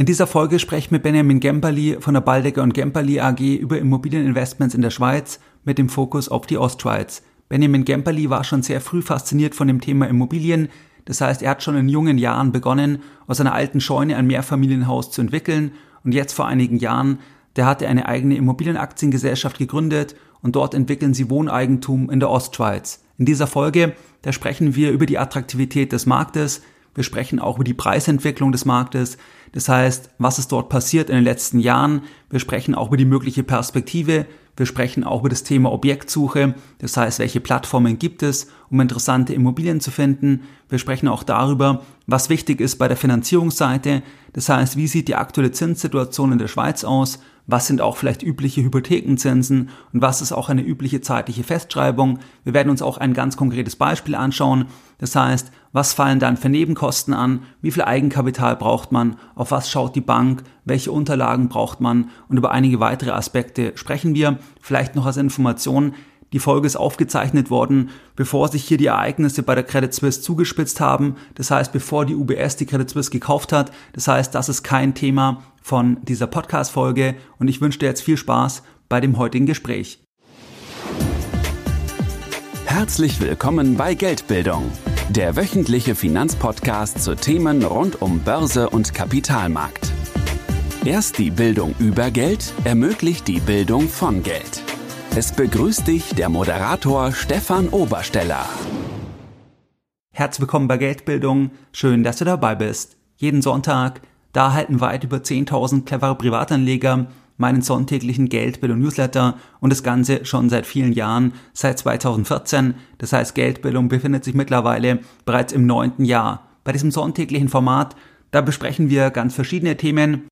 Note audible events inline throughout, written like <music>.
In dieser Folge spreche ich mit Benjamin Gemperli von der Baldecker und Gemperli AG über Immobilieninvestments in der Schweiz mit dem Fokus auf die Ostschweiz. Benjamin Gemperli war schon sehr früh fasziniert von dem Thema Immobilien. Das heißt, er hat schon in jungen Jahren begonnen, aus einer alten Scheune ein Mehrfamilienhaus zu entwickeln und jetzt vor einigen Jahren, der hatte eine eigene Immobilienaktiengesellschaft gegründet und dort entwickeln sie Wohneigentum in der Ostschweiz. In dieser Folge, da sprechen wir über die Attraktivität des Marktes, wir sprechen auch über die Preisentwicklung des Marktes, das heißt, was ist dort passiert in den letzten Jahren. Wir sprechen auch über die mögliche Perspektive. Wir sprechen auch über das Thema Objektsuche. Das heißt, welche Plattformen gibt es, um interessante Immobilien zu finden. Wir sprechen auch darüber, was wichtig ist bei der Finanzierungsseite. Das heißt, wie sieht die aktuelle Zinssituation in der Schweiz aus? Was sind auch vielleicht übliche Hypothekenzinsen und was ist auch eine übliche zeitliche Festschreibung. Wir werden uns auch ein ganz konkretes Beispiel anschauen. Das heißt, was fallen dann für Nebenkosten an, wie viel Eigenkapital braucht man, auf was schaut die Bank, welche Unterlagen braucht man und über einige weitere Aspekte sprechen wir. Vielleicht noch als Information, die Folge ist aufgezeichnet worden, bevor sich hier die Ereignisse bei der Credit Suisse zugespitzt haben. Das heißt, bevor die UBS die Credit Suisse gekauft hat. Das heißt, das ist kein Thema von dieser Podcast-Folge und ich wünsche dir jetzt viel Spaß bei dem heutigen Gespräch. Herzlich willkommen bei Geldbildung, der wöchentliche Finanzpodcast zu Themen rund um Börse und Kapitalmarkt. Erst die Bildung über Geld ermöglicht die Bildung von Geld. Es begrüßt dich der Moderator Stefan Obersteller. Herzlich willkommen bei Geldbildung. Schön, dass du dabei bist. Jeden Sonntag, da halten weit über 10.000 clevere Privatanleger meinen sonntäglichen Geldbildung Newsletter und das Ganze schon seit vielen Jahren, seit 2014. Das heißt, Geldbildung befindet sich mittlerweile bereits im neunten Jahr. Bei diesem sonntäglichen Format, da besprechen wir ganz verschiedene Themen,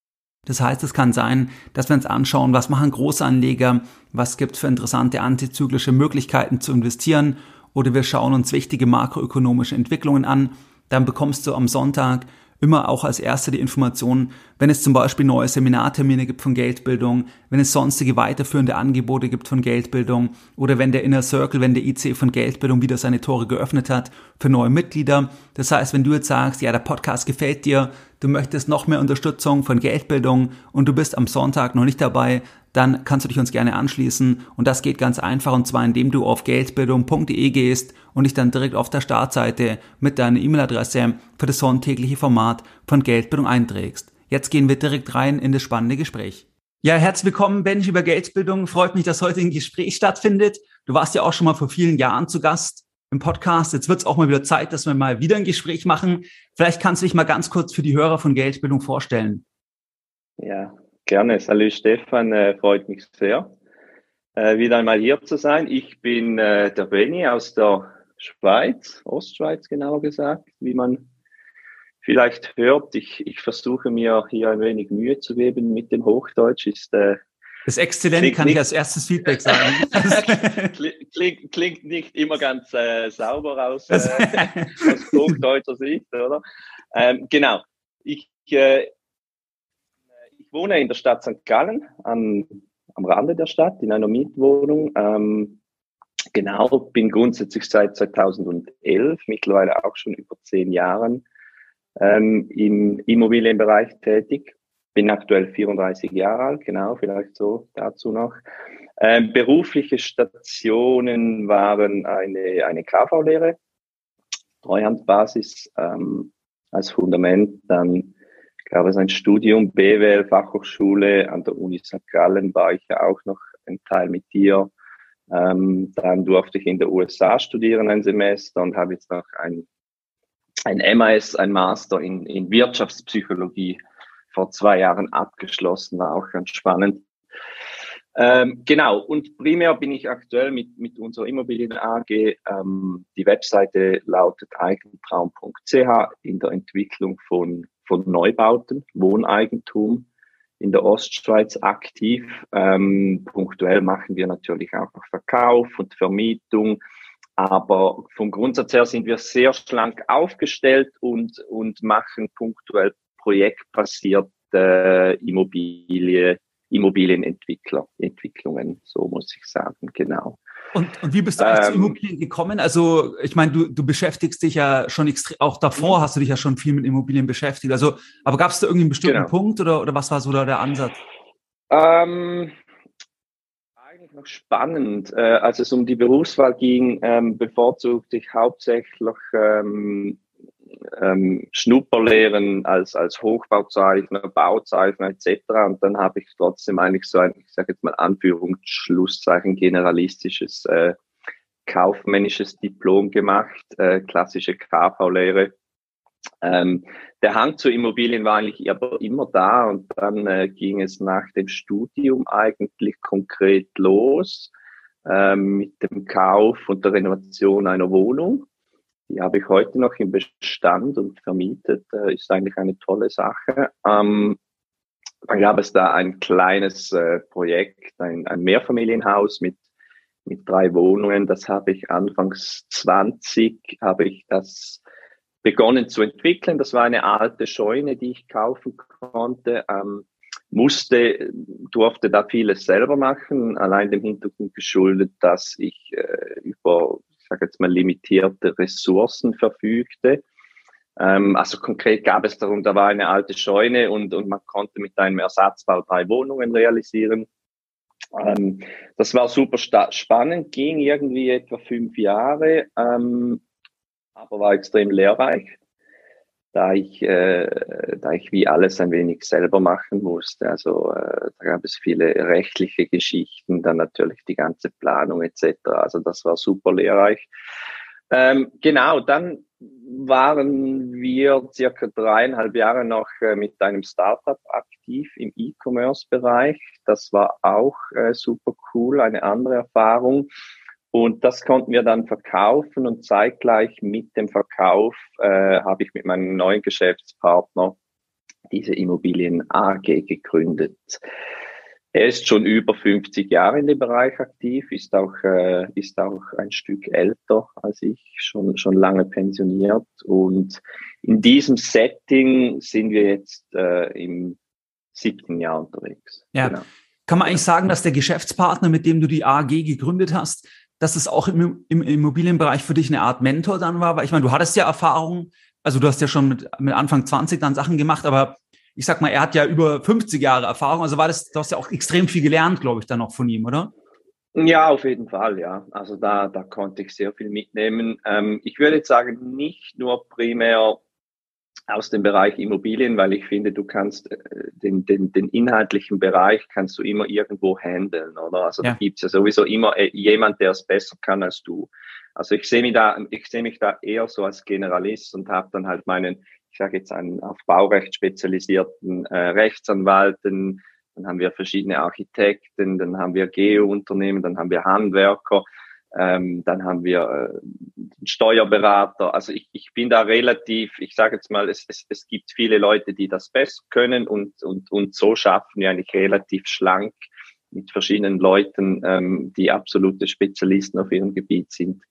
das heißt, es kann sein, dass wir uns anschauen, was machen Großanleger, was gibt es für interessante antizyklische Möglichkeiten zu investieren oder wir schauen uns wichtige makroökonomische Entwicklungen an. Dann bekommst du am Sonntag immer auch als erster die Informationen, wenn es zum Beispiel neue Seminartermine gibt von Geldbildung, wenn es sonstige weiterführende Angebote gibt von Geldbildung oder wenn der Inner Circle, wenn der IC von Geldbildung wieder seine Tore geöffnet hat für neue Mitglieder. Das heißt, wenn du jetzt sagst, ja, der Podcast gefällt dir, du möchtest noch mehr Unterstützung von Geldbildung und du bist am Sonntag noch nicht dabei, dann kannst du dich uns gerne anschließen und das geht ganz einfach und zwar indem du auf geldbildung.de gehst und dich dann direkt auf der Startseite mit deiner E-Mail-Adresse für das sonntägliche Format von Geldbildung einträgst. Jetzt gehen wir direkt rein in das spannende Gespräch. Ja, herzlich willkommen, Bench über Geldbildung. Freut mich, dass heute ein Gespräch stattfindet. Du warst ja auch schon mal vor vielen Jahren zu Gast im Podcast. Jetzt wird es auch mal wieder Zeit, dass wir mal wieder ein Gespräch machen. Vielleicht kannst du dich mal ganz kurz für die Hörer von Geldbildung vorstellen. Ja, Gerne. Salut Stefan, äh, freut mich sehr, äh, wieder einmal hier zu sein. Ich bin äh, der Benny aus der Schweiz, Ostschweiz genauer gesagt, wie man vielleicht hört. Ich, ich versuche mir hier ein wenig Mühe zu geben mit dem Hochdeutsch. Ist, äh, das ist exzellent, kann ich als erstes Feedback sagen. <laughs> klingt, klingt nicht immer ganz äh, sauber aus, äh, aus hochdeutscher Sicht, oder? Ähm, genau. Ich, äh, ich wohne in der Stadt St. Gallen, am, am Rande der Stadt, in einer Mietwohnung. Ähm, genau, bin grundsätzlich seit 2011, mittlerweile auch schon über zehn Jahren, ähm, im Immobilienbereich tätig. Bin aktuell 34 Jahre alt, genau, vielleicht so dazu noch. Ähm, berufliche Stationen waren eine, eine KV-Lehre, Treuhandbasis ähm, als Fundament, dann gab es ein Studium, BWL, Fachhochschule, an der Uni St. Gallen war ich ja auch noch ein Teil mit dir. Ähm, dann durfte ich in der USA studieren ein Semester und habe jetzt noch ein, ein MAS, ein Master in, in Wirtschaftspsychologie vor zwei Jahren abgeschlossen, war auch ganz spannend. Ähm, genau, und primär bin ich aktuell mit, mit unserer Immobilien AG, ähm, die Webseite lautet eigentraum.ch in der Entwicklung von von Neubauten, Wohneigentum in der Ostschweiz aktiv. Ähm, punktuell machen wir natürlich auch noch Verkauf und Vermietung. Aber vom Grundsatz her sind wir sehr schlank aufgestellt und, und machen punktuell projektbasierte äh, Immobilie, Immobilienentwickler, so muss ich sagen, genau. Und, und wie bist du eigentlich ähm, zu Immobilien gekommen? Also, ich meine, du, du beschäftigst dich ja schon extrem, auch davor mhm. hast du dich ja schon viel mit Immobilien beschäftigt. Also, aber gab es da irgendwie einen bestimmten genau. Punkt oder, oder was war so da der Ansatz? Ähm, eigentlich noch spannend. Äh, als es um die Berufswahl ging, ähm, bevorzugte ich hauptsächlich ähm, ähm, Schnupperlehren als, als Hochbauzeichner, Bauzeichner etc. Und dann habe ich trotzdem eigentlich so ein, ich sage jetzt mal Anführungsschlusszeichen, generalistisches äh, kaufmännisches Diplom gemacht, äh, klassische KV-Lehre. Ähm, der Hang zu Immobilien war eigentlich aber immer da und dann äh, ging es nach dem Studium eigentlich konkret los äh, mit dem Kauf und der Renovation einer Wohnung. Die habe ich heute noch im Bestand und vermietet. Äh, ist eigentlich eine tolle Sache. Ähm, dann gab es da ein kleines äh, Projekt, ein, ein Mehrfamilienhaus mit, mit drei Wohnungen. Das habe ich anfangs 20, habe ich das begonnen zu entwickeln. Das war eine alte Scheune, die ich kaufen konnte. Ähm, musste, durfte da vieles selber machen, allein dem Hintergrund geschuldet, dass ich äh, über sage jetzt mal, limitierte Ressourcen verfügte. Ähm, also konkret gab es darum, da war eine alte Scheune und, und man konnte mit einem Ersatzbau drei Wohnungen realisieren. Ähm, das war super spannend, ging irgendwie etwa fünf Jahre, ähm, aber war extrem lehrreich da ich, äh, da ich wie alles ein wenig selber machen musste. Also äh, da gab es viele rechtliche Geschichten, dann natürlich die ganze Planung etc. Also das war super lehrreich. Ähm, genau, dann waren wir circa dreieinhalb Jahre noch äh, mit einem Startup aktiv im E-Commerce-Bereich. Das war auch äh, super cool, eine andere Erfahrung. Und das konnten wir dann verkaufen und zeitgleich mit dem Verkauf äh, habe ich mit meinem neuen Geschäftspartner diese Immobilien AG gegründet. Er ist schon über 50 Jahre in dem Bereich aktiv, ist auch, äh, ist auch ein Stück älter als ich, schon, schon lange pensioniert. Und in diesem Setting sind wir jetzt äh, im siebten Jahr unterwegs. Ja. Genau. Kann man eigentlich sagen, dass der Geschäftspartner, mit dem du die AG gegründet hast, dass es auch im, im Immobilienbereich für dich eine Art Mentor dann war? Weil ich meine, du hattest ja Erfahrung, also du hast ja schon mit, mit Anfang 20 dann Sachen gemacht, aber ich sag mal, er hat ja über 50 Jahre Erfahrung, also war das, du hast ja auch extrem viel gelernt, glaube ich, dann noch von ihm, oder? Ja, auf jeden Fall, ja. Also da, da konnte ich sehr viel mitnehmen. Ähm, ich würde jetzt sagen, nicht nur primär aus dem Bereich Immobilien, weil ich finde, du kannst äh, den, den, den inhaltlichen Bereich kannst du immer irgendwo handeln, oder? Also ja. da gibt's ja sowieso immer äh, jemand, der es besser kann als du. Also ich sehe mich da, ich sehe mich da eher so als Generalist und habe dann halt meinen, ich sage jetzt einen auf Baurecht spezialisierten äh, Rechtsanwalten, dann haben wir verschiedene Architekten, dann haben wir Geo-Unternehmen, dann haben wir Handwerker ähm, dann haben wir äh, Steuerberater. Also ich, ich bin da relativ, ich sage jetzt mal, es, es, es gibt viele Leute, die das besser können und, und, und so schaffen wir eigentlich relativ schlank mit verschiedenen Leuten, ähm, die absolute Spezialisten auf ihrem Gebiet sind,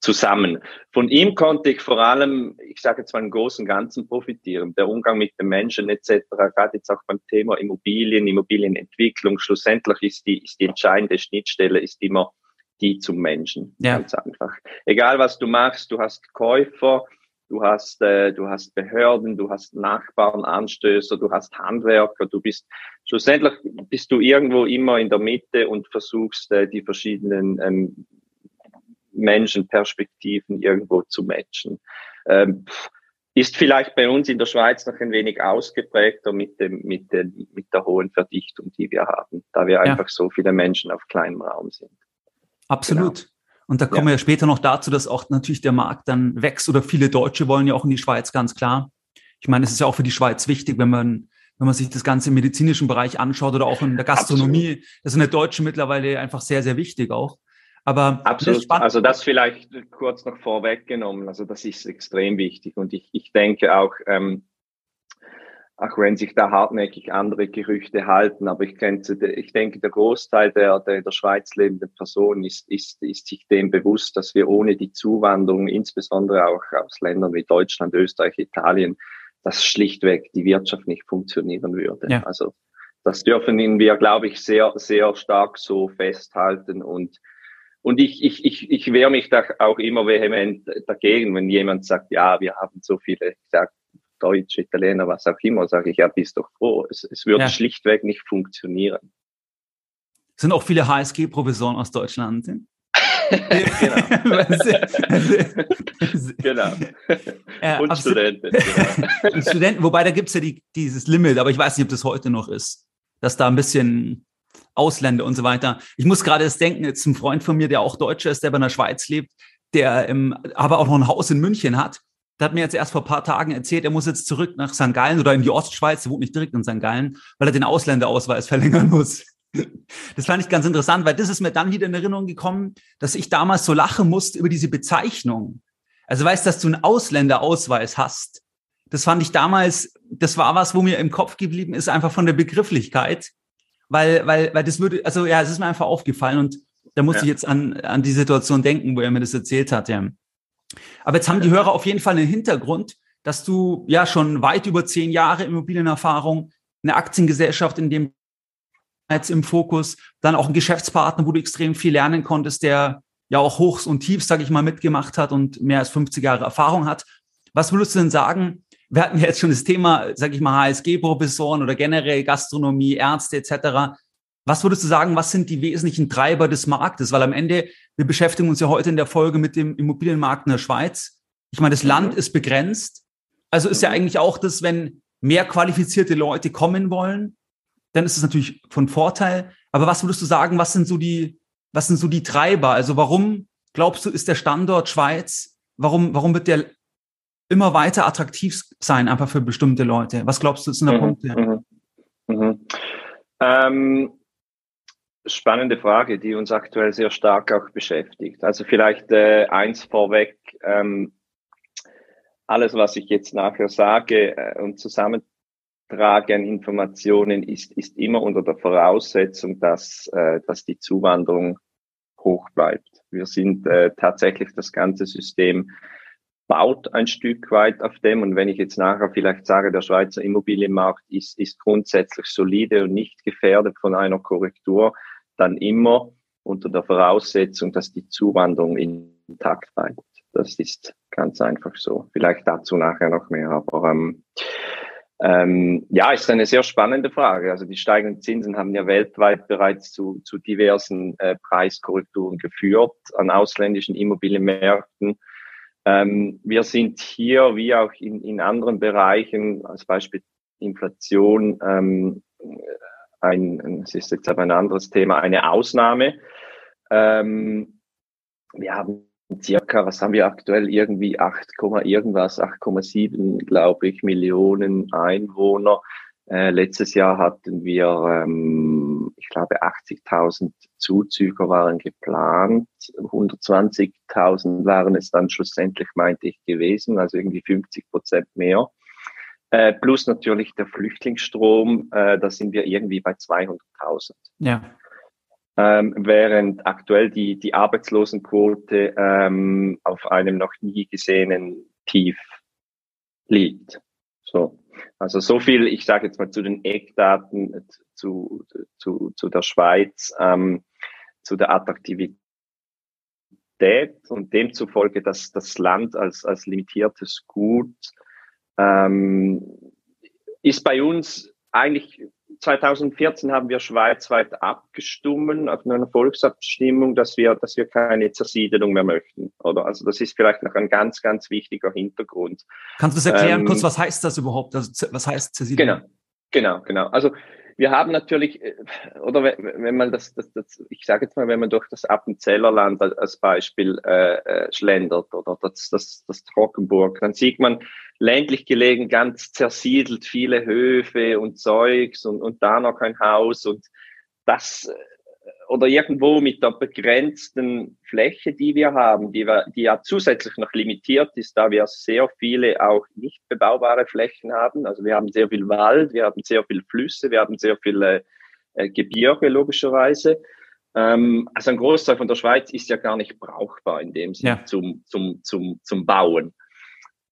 zusammen. Von ihm konnte ich vor allem, ich sage jetzt mal im Großen und Ganzen profitieren. Der Umgang mit den Menschen etc., gerade jetzt auch beim Thema Immobilien, Immobilienentwicklung, schlussendlich ist die, ist die entscheidende Schnittstelle, ist immer die zum Menschen. Ja. Ganz einfach. Egal was du machst, du hast Käufer, du hast, äh, du hast Behörden, du hast Nachbarn, Anstößer, du hast Handwerker, du bist, schlussendlich bist du irgendwo immer in der Mitte und versuchst, äh, die verschiedenen ähm, Menschenperspektiven irgendwo zu matchen. Ähm, ist vielleicht bei uns in der Schweiz noch ein wenig ausgeprägter mit dem, mit dem, mit der hohen Verdichtung, die wir haben, da wir ja. einfach so viele Menschen auf kleinem Raum sind. Absolut. Genau. Und da kommen ja. wir ja später noch dazu, dass auch natürlich der Markt dann wächst oder viele Deutsche wollen ja auch in die Schweiz, ganz klar. Ich meine, es ist ja auch für die Schweiz wichtig, wenn man, wenn man sich das Ganze im medizinischen Bereich anschaut oder auch in der Gastronomie. Absolut. Das sind der Deutsche mittlerweile einfach sehr, sehr wichtig auch. Aber Absolut. Das also das vielleicht kurz noch vorweggenommen. Also das ist extrem wichtig. Und ich, ich denke auch, ähm, auch wenn sich da hartnäckig andere Gerüchte halten. Aber ich, denke, ich denke, der Großteil der, der in der Schweiz lebenden Personen ist, ist, ist sich dem bewusst, dass wir ohne die Zuwanderung, insbesondere auch aus Ländern wie Deutschland, Österreich, Italien, dass schlichtweg die Wirtschaft nicht funktionieren würde. Ja. Also das dürfen wir, glaube ich, sehr, sehr stark so festhalten und und ich, ich, ich, ich wehre mich da auch immer vehement dagegen, wenn jemand sagt, ja, wir haben so viele, ich sag, Deutsch, Italiener, was auch immer, sage ich, ja, bist doch froh. Es, es würde ja. schlichtweg nicht funktionieren. Sind auch viele HSG-Professoren aus Deutschland? <laughs> genau. genau. Ja, Und Studenten. Genau. <laughs> Studenten, wobei da gibt es ja die, dieses Limit, aber ich weiß nicht, ob das heute noch ist, dass da ein bisschen Ausländer und so weiter. Ich muss gerade das denken, jetzt ein Freund von mir, der auch Deutscher ist, der in der Schweiz lebt, der ähm, aber auch noch ein Haus in München hat. Der hat mir jetzt erst vor ein paar Tagen erzählt, er muss jetzt zurück nach St. Gallen oder in die Ostschweiz, der wohnt nicht direkt in St. Gallen, weil er den Ausländerausweis <laughs> verlängern muss. Das fand ich ganz interessant, weil das ist mir dann wieder in Erinnerung gekommen, dass ich damals so lachen musste über diese Bezeichnung. Also weißt, dass du einen Ausländerausweis hast. Das fand ich damals, das war was, wo mir im Kopf geblieben ist, einfach von der Begrifflichkeit. Weil, weil, weil das würde, also ja, es ist mir einfach aufgefallen und da musste ja. ich jetzt an, an die Situation denken, wo er mir das erzählt hat, ja. Aber jetzt haben die Hörer auf jeden Fall einen Hintergrund, dass du ja schon weit über zehn Jahre Immobilienerfahrung, eine Aktiengesellschaft in dem jetzt im Fokus, dann auch ein Geschäftspartner, wo du extrem viel lernen konntest, der ja auch Hochs und Tiefs, sage ich mal, mitgemacht hat und mehr als 50 Jahre Erfahrung hat. Was würdest du denn sagen? Wir hatten ja jetzt schon das Thema, sage ich mal, HSG-Professoren oder generell Gastronomie, Ärzte etc. Was würdest du sagen, was sind die wesentlichen Treiber des Marktes? Weil am Ende, wir beschäftigen uns ja heute in der Folge mit dem Immobilienmarkt in der Schweiz. Ich meine, das Land ist begrenzt. Also ist ja eigentlich auch das, wenn mehr qualifizierte Leute kommen wollen, dann ist es natürlich von Vorteil. Aber was würdest du sagen, was sind so die, was sind so die Treiber? Also warum glaubst du, ist der Standort Schweiz, warum, warum wird der immer weiter attraktiv sein, einfach für bestimmte Leute? Was glaubst du, sind da mhm, Punkte? Mhm, mhm. Ähm, spannende Frage, die uns aktuell sehr stark auch beschäftigt. Also vielleicht äh, eins vorweg, ähm, alles, was ich jetzt nachher sage äh, und zusammen Trage an Informationen ist, ist immer unter der Voraussetzung, dass, äh, dass die Zuwanderung hoch bleibt. Wir sind äh, tatsächlich das ganze System baut ein Stück weit auf dem. Und wenn ich jetzt nachher vielleicht sage, der Schweizer Immobilienmarkt ist, ist grundsätzlich solide und nicht gefährdet von einer Korrektur, dann immer unter der Voraussetzung, dass die Zuwanderung intakt bleibt. Das ist ganz einfach so. Vielleicht dazu nachher noch mehr. Aber ähm, ähm, ja, ist eine sehr spannende Frage. Also die steigenden Zinsen haben ja weltweit bereits zu, zu diversen äh, Preiskorrekturen geführt an ausländischen Immobilienmärkten. Ähm, wir sind hier, wie auch in, in anderen Bereichen, als Beispiel Inflation, ähm, ein, es ist jetzt aber ein anderes Thema, eine Ausnahme. Ähm, wir haben circa, was haben wir aktuell, irgendwie 8, irgendwas, 8,7, glaube ich, Millionen Einwohner. Äh, letztes Jahr hatten wir, ähm, ich glaube, 80.000 Zuzüger waren geplant. 120.000 waren es dann schlussendlich, meinte ich, gewesen, also irgendwie 50 Prozent mehr. Äh, plus natürlich der Flüchtlingsstrom, äh, da sind wir irgendwie bei 200.000. Ja ähm, während aktuell die, die Arbeitslosenquote ähm, auf einem noch nie gesehenen Tief liegt. So. Also so viel, ich sage jetzt mal zu den Eckdaten äh, zu, zu, zu der Schweiz, ähm, zu der Attraktivität und demzufolge, dass das Land als, als limitiertes Gut ähm, ist bei uns eigentlich 2014 haben wir schweizweit abgestimmt auf einer Volksabstimmung, dass wir, dass wir keine Zersiedelung mehr möchten. Oder also das ist vielleicht noch ein ganz, ganz wichtiger Hintergrund. Kannst du das erklären ähm, kurz? Was heißt das überhaupt? Also, was heißt Zersiedelung? Genau, genau, genau. Also wir haben natürlich, äh, oder wenn man das, das, das ich sage jetzt mal, wenn man durch das Appenzellerland als Beispiel äh, äh, schlendert oder das, das, das Trockenburg, dann sieht man ländlich gelegen, ganz zersiedelt, viele Höfe und Zeugs und, und da noch ein Haus und das äh, oder irgendwo mit der begrenzten Fläche, die wir haben, die, wir, die ja zusätzlich noch limitiert ist, da wir sehr viele auch nicht bebaubare Flächen haben. Also wir haben sehr viel Wald, wir haben sehr viele Flüsse, wir haben sehr viele äh, Gebirge logischerweise. Ähm, also ein Großteil von der Schweiz ist ja gar nicht brauchbar in dem Sinne ja. zum, zum, zum, zum Bauen.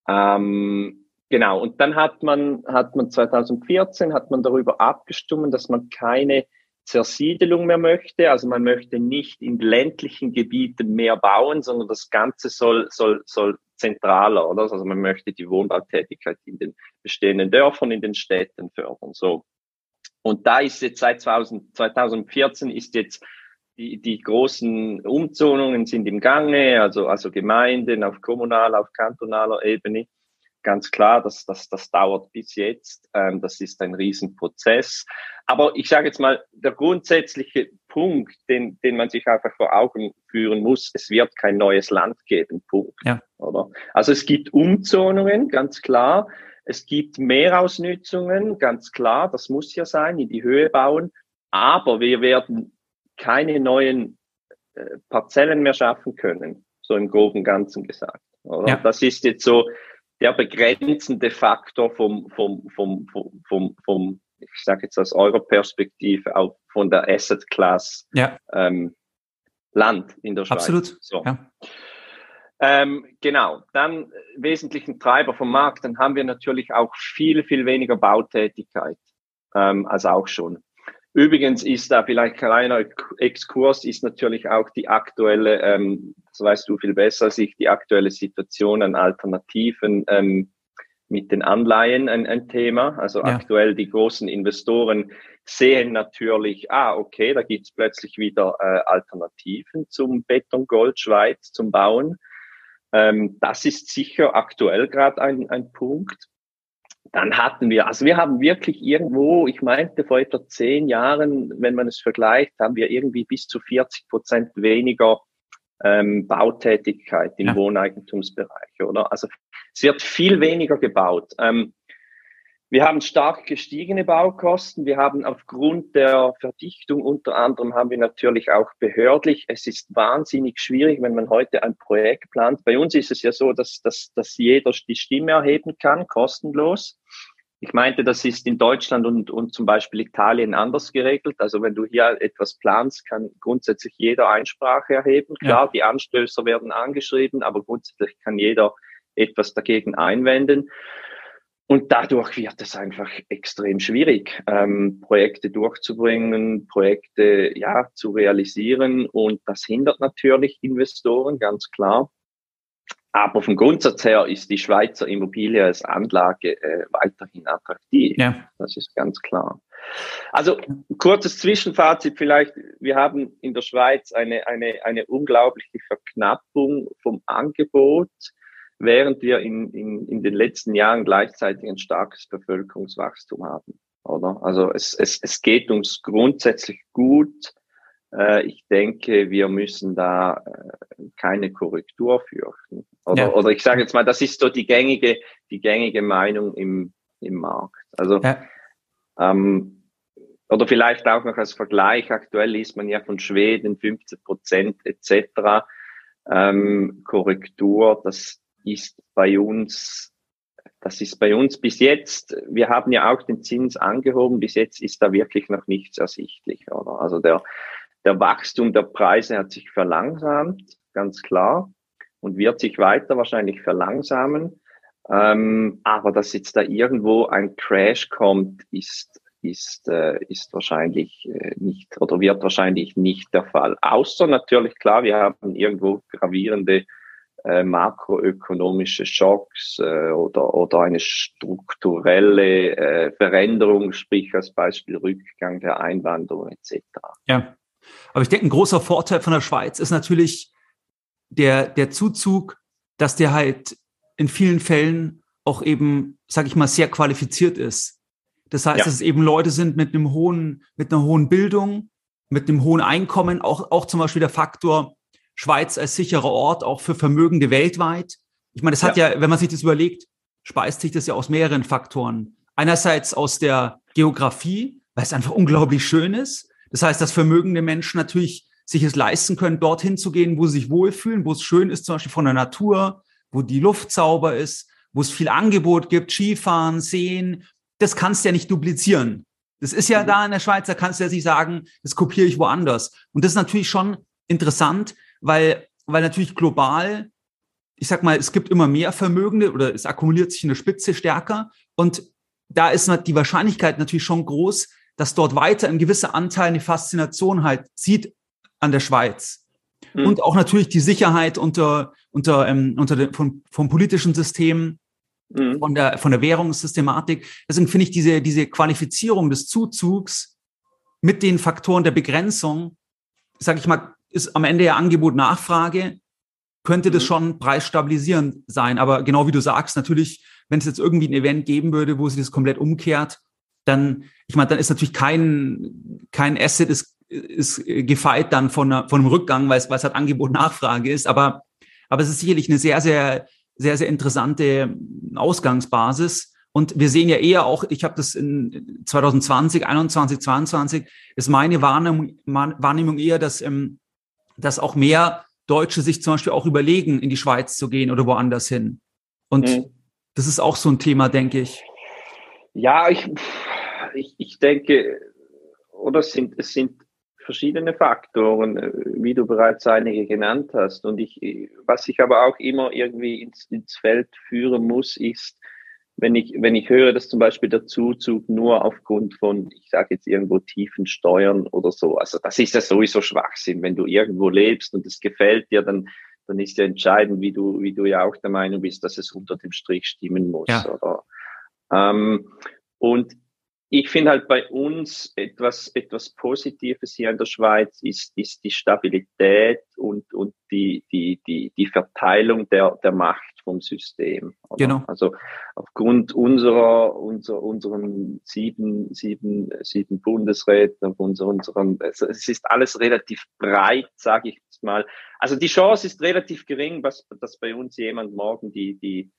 Ähm, genau. Und dann hat man, hat man 2014 hat man darüber abgestimmt, dass man keine Zersiedelung mehr möchte. Also man möchte nicht in ländlichen Gebieten mehr bauen, sondern das Ganze soll, soll, soll zentraler, oder? Also man möchte die Wohnbautätigkeit in den bestehenden Dörfern, in den Städten fördern. So. Und da ist jetzt seit 2000, 2014 ist jetzt die, die großen Umzonungen sind im Gange, also, also Gemeinden auf kommunaler, auf kantonaler Ebene. Ganz klar, das, das, das dauert bis jetzt. Ähm, das ist ein Riesenprozess. Aber ich sage jetzt mal, der grundsätzliche Punkt, den, den man sich einfach vor Augen führen muss, es wird kein neues Land geben. Punkt. Ja. Oder? Also es gibt Umzonungen, ganz klar. Es gibt Mehrausnützungen, ganz klar. Das muss ja sein, in die Höhe bauen. Aber wir werden keine neuen äh, Parzellen mehr schaffen können. So im groben Ganzen gesagt. Oder? Ja. Das ist jetzt so der begrenzende Faktor vom, vom, vom, vom, vom, vom ich sage jetzt aus eurer Perspektive, auch von der Asset Class ja. ähm, Land in der Schweiz. Absolut. So. Ja. Ähm, genau, dann wesentlichen Treiber vom Markt, dann haben wir natürlich auch viel, viel weniger Bautätigkeit ähm, als auch schon. Übrigens ist da vielleicht kleiner Exkurs, ist natürlich auch die aktuelle, ähm, das weißt du viel besser als ich, die aktuelle Situation an Alternativen ähm, mit den Anleihen ein, ein Thema. Also ja. aktuell die großen Investoren sehen natürlich, ah, okay, da gibt's plötzlich wieder äh, Alternativen zum Betongold Schweiz, zum Bauen. Ähm, das ist sicher aktuell gerade ein, ein Punkt. Dann hatten wir, also wir haben wirklich irgendwo, ich meinte vor etwa zehn Jahren, wenn man es vergleicht, haben wir irgendwie bis zu 40 Prozent weniger ähm, Bautätigkeit im ja. Wohneigentumsbereich, oder? Also es wird viel weniger gebaut. Ähm, wir haben stark gestiegene Baukosten. Wir haben aufgrund der Verdichtung unter anderem haben wir natürlich auch behördlich. Es ist wahnsinnig schwierig, wenn man heute ein Projekt plant. Bei uns ist es ja so, dass, dass, dass jeder die Stimme erheben kann, kostenlos. Ich meinte, das ist in Deutschland und, und zum Beispiel Italien anders geregelt. Also wenn du hier etwas planst, kann grundsätzlich jeder Einsprache erheben. Klar, ja. die Anstößer werden angeschrieben, aber grundsätzlich kann jeder etwas dagegen einwenden. Und dadurch wird es einfach extrem schwierig, ähm, Projekte durchzubringen, Projekte ja zu realisieren. Und das hindert natürlich Investoren, ganz klar. Aber vom Grundsatz her ist die Schweizer Immobilie als Anlage äh, weiterhin attraktiv. Ja. Das ist ganz klar. Also kurzes Zwischenfazit vielleicht. Wir haben in der Schweiz eine, eine, eine unglaubliche Verknappung vom Angebot, während wir in, in, in den letzten Jahren gleichzeitig ein starkes Bevölkerungswachstum haben. Oder? Also es, es, es geht uns grundsätzlich gut. Äh, ich denke, wir müssen da äh, keine Korrektur fürchten. Oder, ja. oder ich sage jetzt mal, das ist so die gängige, die gängige Meinung im, im Markt. Also ja. ähm, oder vielleicht auch noch als Vergleich, aktuell liest man ja von Schweden 15 Prozent etc. Ähm, Korrektur, das ist bei uns, das ist bei uns bis jetzt, wir haben ja auch den Zins angehoben, bis jetzt ist da wirklich noch nichts ersichtlich, oder? Also der, der Wachstum der Preise hat sich verlangsamt, ganz klar, und wird sich weiter wahrscheinlich verlangsamen. Ähm, aber dass jetzt da irgendwo ein Crash kommt, ist, ist, äh, ist wahrscheinlich äh, nicht oder wird wahrscheinlich nicht der Fall. Außer natürlich, klar, wir haben irgendwo gravierende äh, makroökonomische Schocks äh, oder, oder eine strukturelle äh, Veränderung, sprich als Beispiel Rückgang der Einwanderung etc. Ja, aber ich denke, ein großer Vorteil von der Schweiz ist natürlich der, der Zuzug, dass der halt in vielen Fällen auch eben, sag ich mal, sehr qualifiziert ist. Das heißt, ja. dass es eben Leute sind mit einem hohen, mit einer hohen Bildung, mit einem hohen Einkommen, auch, auch zum Beispiel der Faktor Schweiz als sicherer Ort, auch für Vermögende weltweit. Ich meine, das hat ja, ja wenn man sich das überlegt, speist sich das ja aus mehreren Faktoren. Einerseits aus der Geografie, weil es einfach unglaublich schön ist. Das heißt, dass vermögende Menschen natürlich sich es leisten können, dorthin zu gehen, wo sie sich wohlfühlen, wo es schön ist, zum Beispiel von der Natur, wo die Luft sauber ist, wo es viel Angebot gibt, Skifahren, Seen. Das kannst du ja nicht duplizieren. Das ist ja mhm. da in der Schweiz, da kannst du ja nicht sagen, das kopiere ich woanders. Und das ist natürlich schon interessant, weil, weil natürlich global, ich sag mal, es gibt immer mehr Vermögende oder es akkumuliert sich in der Spitze stärker. Und da ist die Wahrscheinlichkeit natürlich schon groß, dass dort weiter ein gewisser Anteil eine Faszination halt sieht an der Schweiz. Mhm. Und auch natürlich die Sicherheit unter, unter, ähm, unter dem, vom, vom politischen System, mhm. von, der, von der Währungssystematik. Deswegen finde ich diese, diese Qualifizierung des Zuzugs mit den Faktoren der Begrenzung, sage ich mal, ist am Ende ja Angebot-Nachfrage, könnte das mhm. schon preisstabilisierend sein. Aber genau wie du sagst, natürlich, wenn es jetzt irgendwie ein Event geben würde, wo sich das komplett umkehrt, dann, ich meine, dann ist natürlich kein, kein Asset ist, ist gefeit dann von, einer, von einem Rückgang, weil es, weil es halt Angebot-Nachfrage ist. Aber, aber es ist sicherlich eine sehr, sehr, sehr, sehr interessante Ausgangsbasis. Und wir sehen ja eher auch, ich habe das in 2020, 21, 22, ist meine Wahrnehmung, Wahrnehmung eher, dass, ähm, dass auch mehr Deutsche sich zum Beispiel auch überlegen, in die Schweiz zu gehen oder woanders hin. Und mhm. das ist auch so ein Thema, denke ich. Ja, ich, ich, ich denke, oder es sind, es sind verschiedene Faktoren, wie du bereits einige genannt hast. Und ich, was ich aber auch immer irgendwie ins, ins Feld führen muss, ist, wenn ich, wenn ich höre, dass zum Beispiel der Zuzug nur aufgrund von, ich sage jetzt irgendwo tiefen Steuern oder so, also das ist ja sowieso Schwachsinn. Wenn du irgendwo lebst und es gefällt dir, dann, dann ist ja entscheidend, wie du, wie du ja auch der Meinung bist, dass es unter dem Strich stimmen muss. Ja. Oder? Ähm, und ich finde halt bei uns etwas, etwas Positives hier in der Schweiz ist, ist die Stabilität und, und die, die, die, die Verteilung der, der Macht vom System. Oder? Genau. Also aufgrund unserer, unserer, unseren sieben, sieben, sieben Bundesräten, unser, unserem, also es ist alles relativ breit, sage ich jetzt mal. Also die Chance ist relativ gering, was, dass bei uns jemand morgen die, die,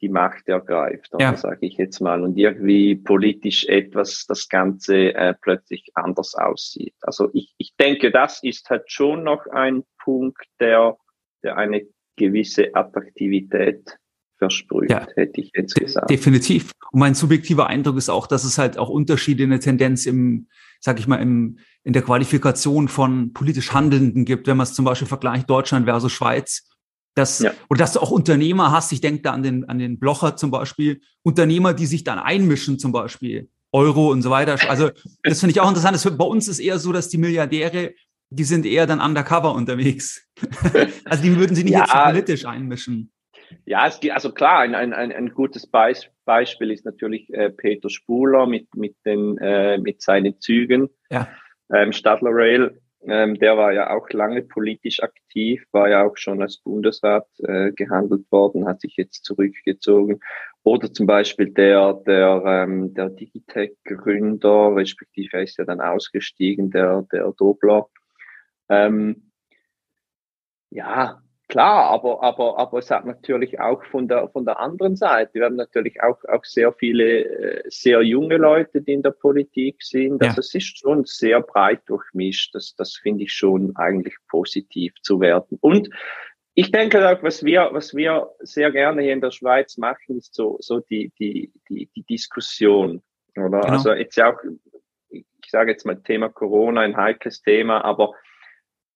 die Macht ergreift, ja. sage ich jetzt mal, und irgendwie politisch etwas das Ganze äh, plötzlich anders aussieht. Also ich, ich denke, das ist halt schon noch ein Punkt, der, der eine gewisse Attraktivität versprüht, ja, hätte ich jetzt gesagt. Definitiv. Und mein subjektiver Eindruck ist auch, dass es halt auch Unterschiede in der Tendenz im, sag ich mal, im, in der Qualifikation von politisch Handelnden gibt, wenn man es zum Beispiel vergleicht Deutschland versus Schweiz dass, ja. Oder dass du auch Unternehmer hast, ich denke da an den, an den Blocher zum Beispiel, Unternehmer, die sich dann einmischen zum Beispiel, Euro und so weiter. Also das finde ich auch interessant. Das, bei uns ist eher so, dass die Milliardäre, die sind eher dann undercover unterwegs. <laughs> also die würden sich nicht ja, jetzt politisch einmischen. Ja, es, also klar, ein, ein, ein gutes Beis Beispiel ist natürlich äh, Peter Spuler mit, mit, den, äh, mit seinen Zügen. Ja. Ähm, Stadler Rail ähm, der war ja auch lange politisch aktiv, war ja auch schon als Bundesrat äh, gehandelt worden, hat sich jetzt zurückgezogen. Oder zum Beispiel der, der, ähm, der Digitech-Gründer, respektive er ist ja dann ausgestiegen, der, der Dobler. Ähm, ja, Klar, aber, aber, aber es hat natürlich auch von der, von der anderen Seite, wir haben natürlich auch, auch sehr viele äh, sehr junge Leute, die in der Politik sind. Also ja. es ist schon sehr breit durchmischt. Das, das finde ich schon eigentlich positiv zu werden. Und ich denke auch, was wir, was wir sehr gerne hier in der Schweiz machen, ist so, so die, die, die, die Diskussion. Oder? Genau. Also jetzt ja auch, ich sage jetzt mal Thema Corona, ein heikles Thema, aber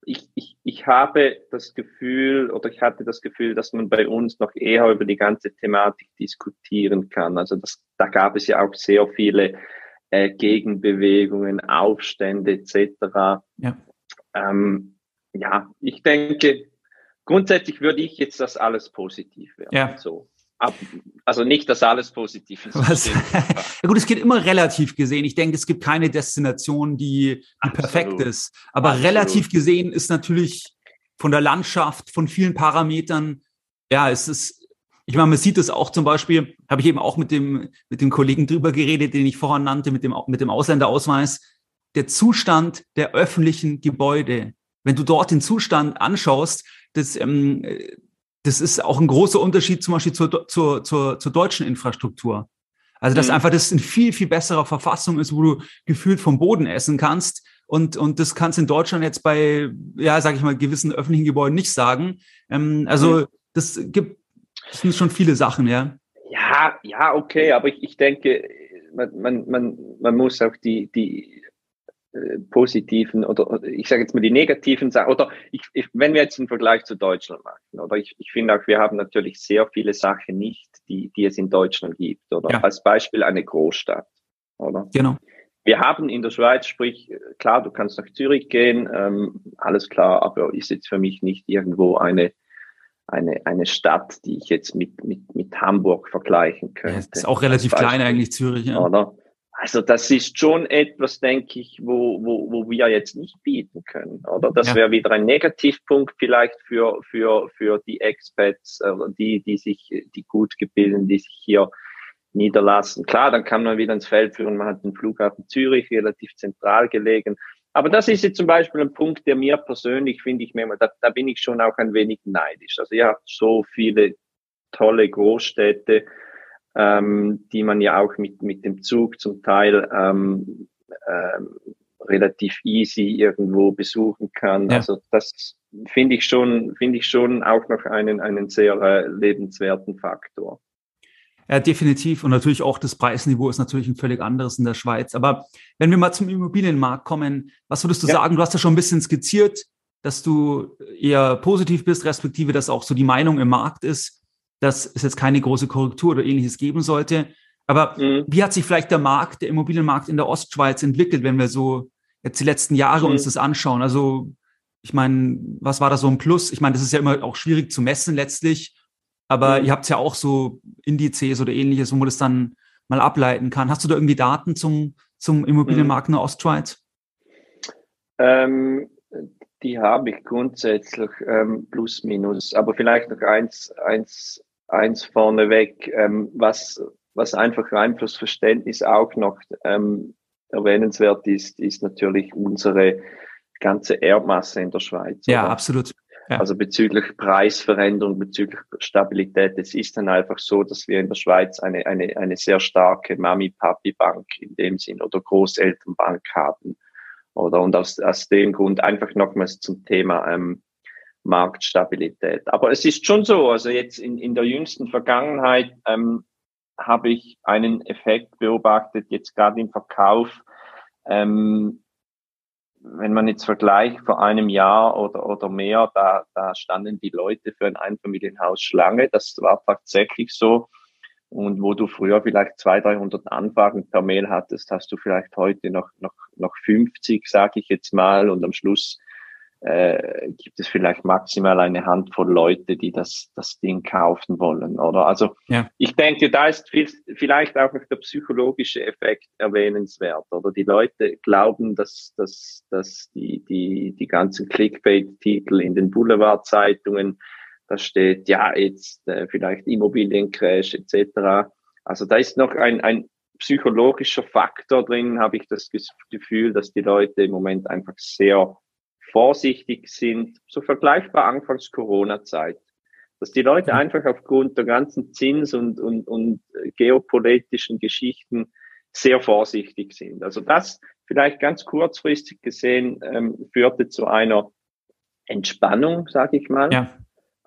ich, ich, ich habe das Gefühl oder ich hatte das Gefühl, dass man bei uns noch eher über die ganze Thematik diskutieren kann. Also das, da gab es ja auch sehr viele äh, Gegenbewegungen, Aufstände etc. Ja. Ähm, ja, ich denke, grundsätzlich würde ich jetzt das alles positiv werden. Ja. So. Also nicht, dass alles positiv ist. Was? <laughs> ja gut, es geht immer relativ gesehen. Ich denke, es gibt keine Destination, die, die perfekt ist. Aber Absolut. relativ gesehen ist natürlich von der Landschaft, von vielen Parametern, ja, es ist, ich meine, man sieht es auch zum Beispiel, habe ich eben auch mit dem, mit dem Kollegen drüber geredet, den ich vorhin nannte, mit dem, mit dem Ausländerausweis, der Zustand der öffentlichen Gebäude. Wenn du dort den Zustand anschaust, das, ähm, das ist auch ein großer Unterschied zum Beispiel zur, zur, zur, zur deutschen Infrastruktur. Also, dass mhm. einfach das in viel, viel besserer Verfassung ist, wo du gefühlt vom Boden essen kannst. Und, und das kannst in Deutschland jetzt bei, ja, sag ich mal, gewissen öffentlichen Gebäuden nicht sagen. Ähm, also, mhm. das gibt, das sind schon viele Sachen, ja. Ja, ja, okay, aber ich, ich denke, man, man, man, man muss auch die, die, positiven oder ich sage jetzt mal die negativen Sachen oder ich, ich, wenn wir jetzt einen Vergleich zu Deutschland machen oder ich, ich finde auch wir haben natürlich sehr viele Sachen nicht die die es in Deutschland gibt oder ja. als Beispiel eine Großstadt oder genau wir haben in der Schweiz, sprich, klar, du kannst nach Zürich gehen, ähm, alles klar, aber ist jetzt für mich nicht irgendwo eine, eine, eine Stadt, die ich jetzt mit, mit, mit Hamburg vergleichen könnte. Ja, ist auch relativ klein eigentlich, Zürich. Ja. Oder? Also das ist schon etwas, denke ich, wo, wo, wo wir jetzt nicht bieten können. Oder das ja. wäre wieder ein Negativpunkt vielleicht für, für, für die Expats, äh, die, die sich, die gut gebilden, die sich hier niederlassen. Klar, dann kann man wieder ins Feld führen, man hat den Flughafen Zürich relativ zentral gelegen. Aber das ist jetzt zum Beispiel ein Punkt, der mir persönlich, finde ich, mir, da, da bin ich schon auch ein wenig neidisch. Also ihr habt so viele tolle Großstädte, ähm, die man ja auch mit, mit dem Zug zum Teil ähm, ähm, relativ easy irgendwo besuchen kann. Ja. Also das finde ich schon, finde ich schon auch noch einen, einen sehr äh, lebenswerten Faktor. Ja, definitiv. Und natürlich auch das Preisniveau ist natürlich ein völlig anderes in der Schweiz. Aber wenn wir mal zum Immobilienmarkt kommen, was würdest du ja. sagen? Du hast ja schon ein bisschen skizziert, dass du eher positiv bist, respektive, dass auch so die Meinung im Markt ist, dass es jetzt keine große Korrektur oder ähnliches geben sollte. Aber mhm. wie hat sich vielleicht der Markt, der Immobilienmarkt in der Ostschweiz entwickelt, wenn wir so jetzt die letzten Jahre mhm. uns das anschauen? Also, ich meine, was war da so ein Plus? Ich meine, das ist ja immer auch schwierig zu messen letztlich. Aber mhm. ihr habt ja auch so Indizes oder ähnliches, wo man das dann mal ableiten kann. Hast du da irgendwie Daten zum, zum Immobilienmarkt in der Ostschweiz? Ähm, die habe ich grundsätzlich ähm, plus minus, aber vielleicht noch eins, eins, eins vorneweg, ähm, was, was einfach rein fürs Verständnis auch noch ähm, erwähnenswert ist, ist natürlich unsere ganze Erdmasse in der Schweiz. Ja, oder? absolut. Ja. Also bezüglich Preisveränderung, bezüglich Stabilität. Es ist dann einfach so, dass wir in der Schweiz eine, eine, eine sehr starke Mami-Papi-Bank in dem Sinn oder Großelternbank haben. Oder und aus, aus dem Grund einfach nochmals zum Thema ähm, Marktstabilität. Aber es ist schon so, also jetzt in, in der jüngsten Vergangenheit ähm, habe ich einen Effekt beobachtet, jetzt gerade im Verkauf. Ähm, wenn man jetzt vergleicht vor einem Jahr oder, oder mehr, da, da standen die Leute für ein Einfamilienhaus Schlange. Das war tatsächlich so. Und wo du früher vielleicht 200, 300 Anfragen per Mail hattest, hast du vielleicht heute noch, noch, noch 50, sage ich jetzt mal. Und am Schluss äh, gibt es vielleicht maximal eine Handvoll Leute, die das, das Ding kaufen wollen, oder? Also ja. ich denke, da ist viel, vielleicht auch noch der psychologische Effekt erwähnenswert, oder? Die Leute glauben, dass, dass, dass die, die, die ganzen Clickbait-Titel in den Boulevardzeitungen, da steht, ja, jetzt äh, vielleicht Immobiliencrash etc. Also da ist noch ein, ein psychologischer Faktor drin, habe ich das Gefühl, dass die Leute im Moment einfach sehr vorsichtig sind, so vergleichbar anfangs Corona-Zeit. Dass die Leute einfach aufgrund der ganzen Zins- und, und, und geopolitischen Geschichten sehr vorsichtig sind. Also das vielleicht ganz kurzfristig gesehen ähm, führte zu einer Entspannung, sage ich mal. Ja.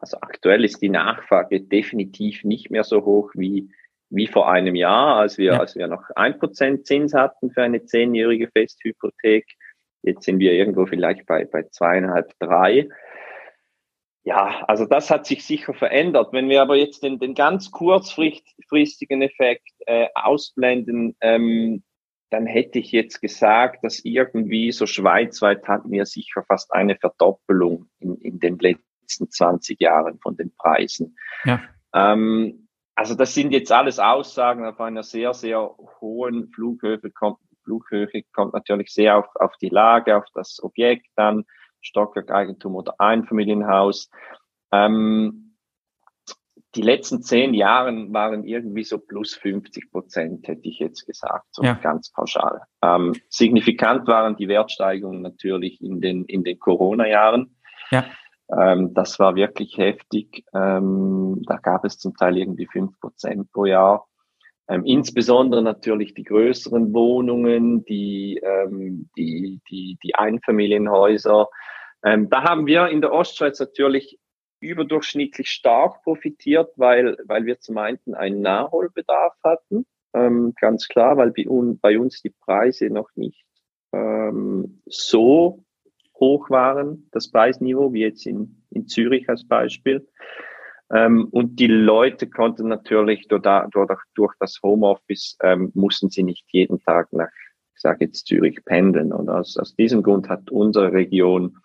Also aktuell ist die Nachfrage definitiv nicht mehr so hoch wie, wie vor einem Jahr, als wir, ja. als wir noch ein Prozent Zins hatten für eine zehnjährige Festhypothek. Jetzt sind wir irgendwo vielleicht bei, bei zweieinhalb, drei. Ja, also das hat sich sicher verändert. Wenn wir aber jetzt den, den ganz kurzfristigen Effekt äh, ausblenden, ähm, dann hätte ich jetzt gesagt, dass irgendwie so schweizweit hatten wir sicher fast eine Verdoppelung in, in den letzten 20 Jahren von den Preisen. Ja. Ähm, also das sind jetzt alles Aussagen auf einer sehr, sehr hohen Flughöhe, kommt Flughöhe kommt natürlich sehr auf, auf die Lage, auf das Objekt dann, Stockwerkeigentum oder Einfamilienhaus. Ähm, die letzten zehn Jahre waren irgendwie so plus 50 Prozent, hätte ich jetzt gesagt, so ja. ganz pauschal. Ähm, signifikant waren die Wertsteigerungen natürlich in den, in den Corona-Jahren. Ja. Ähm, das war wirklich heftig. Ähm, da gab es zum Teil irgendwie fünf Prozent pro Jahr. Ähm, insbesondere natürlich die größeren Wohnungen, die, ähm, die, die, die Einfamilienhäuser. Ähm, da haben wir in der Ostschweiz natürlich überdurchschnittlich stark profitiert, weil, weil wir zum einen einen Nachholbedarf hatten. Ähm, ganz klar, weil bei, un, bei uns die Preise noch nicht so hoch waren, das Preisniveau, wie jetzt in, in Zürich als Beispiel. Ähm, und die Leute konnten natürlich durch, durch, das Homeoffice, ähm, mussten sie nicht jeden Tag nach ich sage jetzt Zürich, pendeln. Und aus, aus diesem Grund hat unsere Region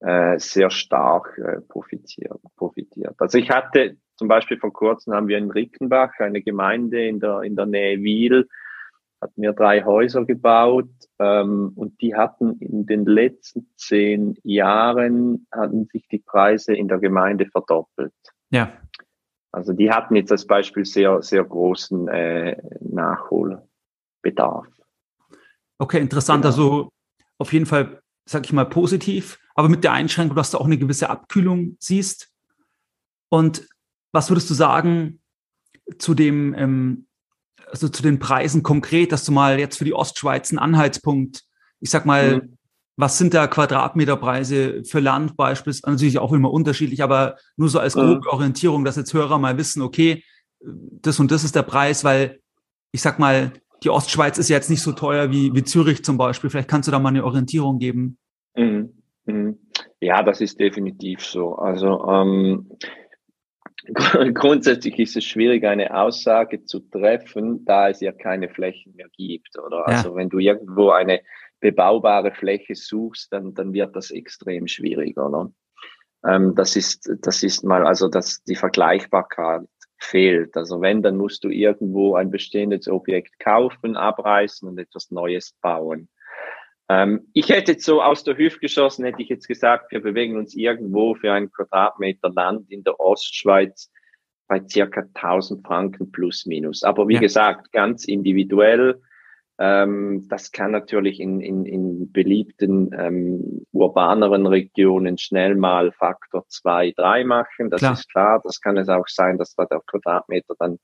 äh, sehr stark äh, profitiert, profitiert. Also ich hatte zum Beispiel vor kurzem haben wir in Rickenbach, eine Gemeinde in der, in der Nähe Wiel, hatten wir drei Häuser gebaut ähm, und die hatten in den letzten zehn Jahren hatten sich die Preise in der Gemeinde verdoppelt. Ja. Also die hatten jetzt als Beispiel sehr, sehr großen äh, Nachholbedarf. Okay, interessant. Genau. Also auf jeden Fall, sag ich mal, positiv, aber mit der Einschränkung, dass du auch eine gewisse Abkühlung siehst. Und was würdest du sagen zu dem, ähm, also zu den Preisen konkret, dass du mal jetzt für die Ostschweiz einen Anhaltspunkt, ich sag mal, mhm. was sind da Quadratmeterpreise für Land beispielsweise, natürlich auch immer unterschiedlich, aber nur so als grobe mhm. Orientierung, dass jetzt Hörer mal wissen, okay, das und das ist der Preis, weil ich sag mal, die Ostschweiz ist ja jetzt nicht so teuer wie, wie Zürich zum Beispiel. Vielleicht kannst du da mal eine Orientierung geben. Mhm. mhm. Ja, das ist definitiv so. Also ähm, <laughs> grundsätzlich ist es schwierig, eine Aussage zu treffen, da es ja keine Flächen mehr gibt. Oder ja. also wenn du irgendwo eine bebaubare Fläche suchst, dann, dann wird das extrem schwierig, oder? Ähm, das ist, das ist mal, also dass die Vergleichbarkeit fehlt. Also wenn, dann musst du irgendwo ein bestehendes Objekt kaufen, abreißen und etwas Neues bauen. Ähm, ich hätte jetzt so aus der Hüfte geschossen, hätte ich jetzt gesagt, wir bewegen uns irgendwo für einen Quadratmeter Land in der Ostschweiz bei circa 1000 Franken plus minus. Aber wie ja. gesagt, ganz individuell. Ähm, das kann natürlich in, in, in beliebten ähm, urbaneren Regionen schnell mal Faktor zwei, drei machen. Das klar. ist klar. Das kann es auch sein, dass da der Quadratmeter dann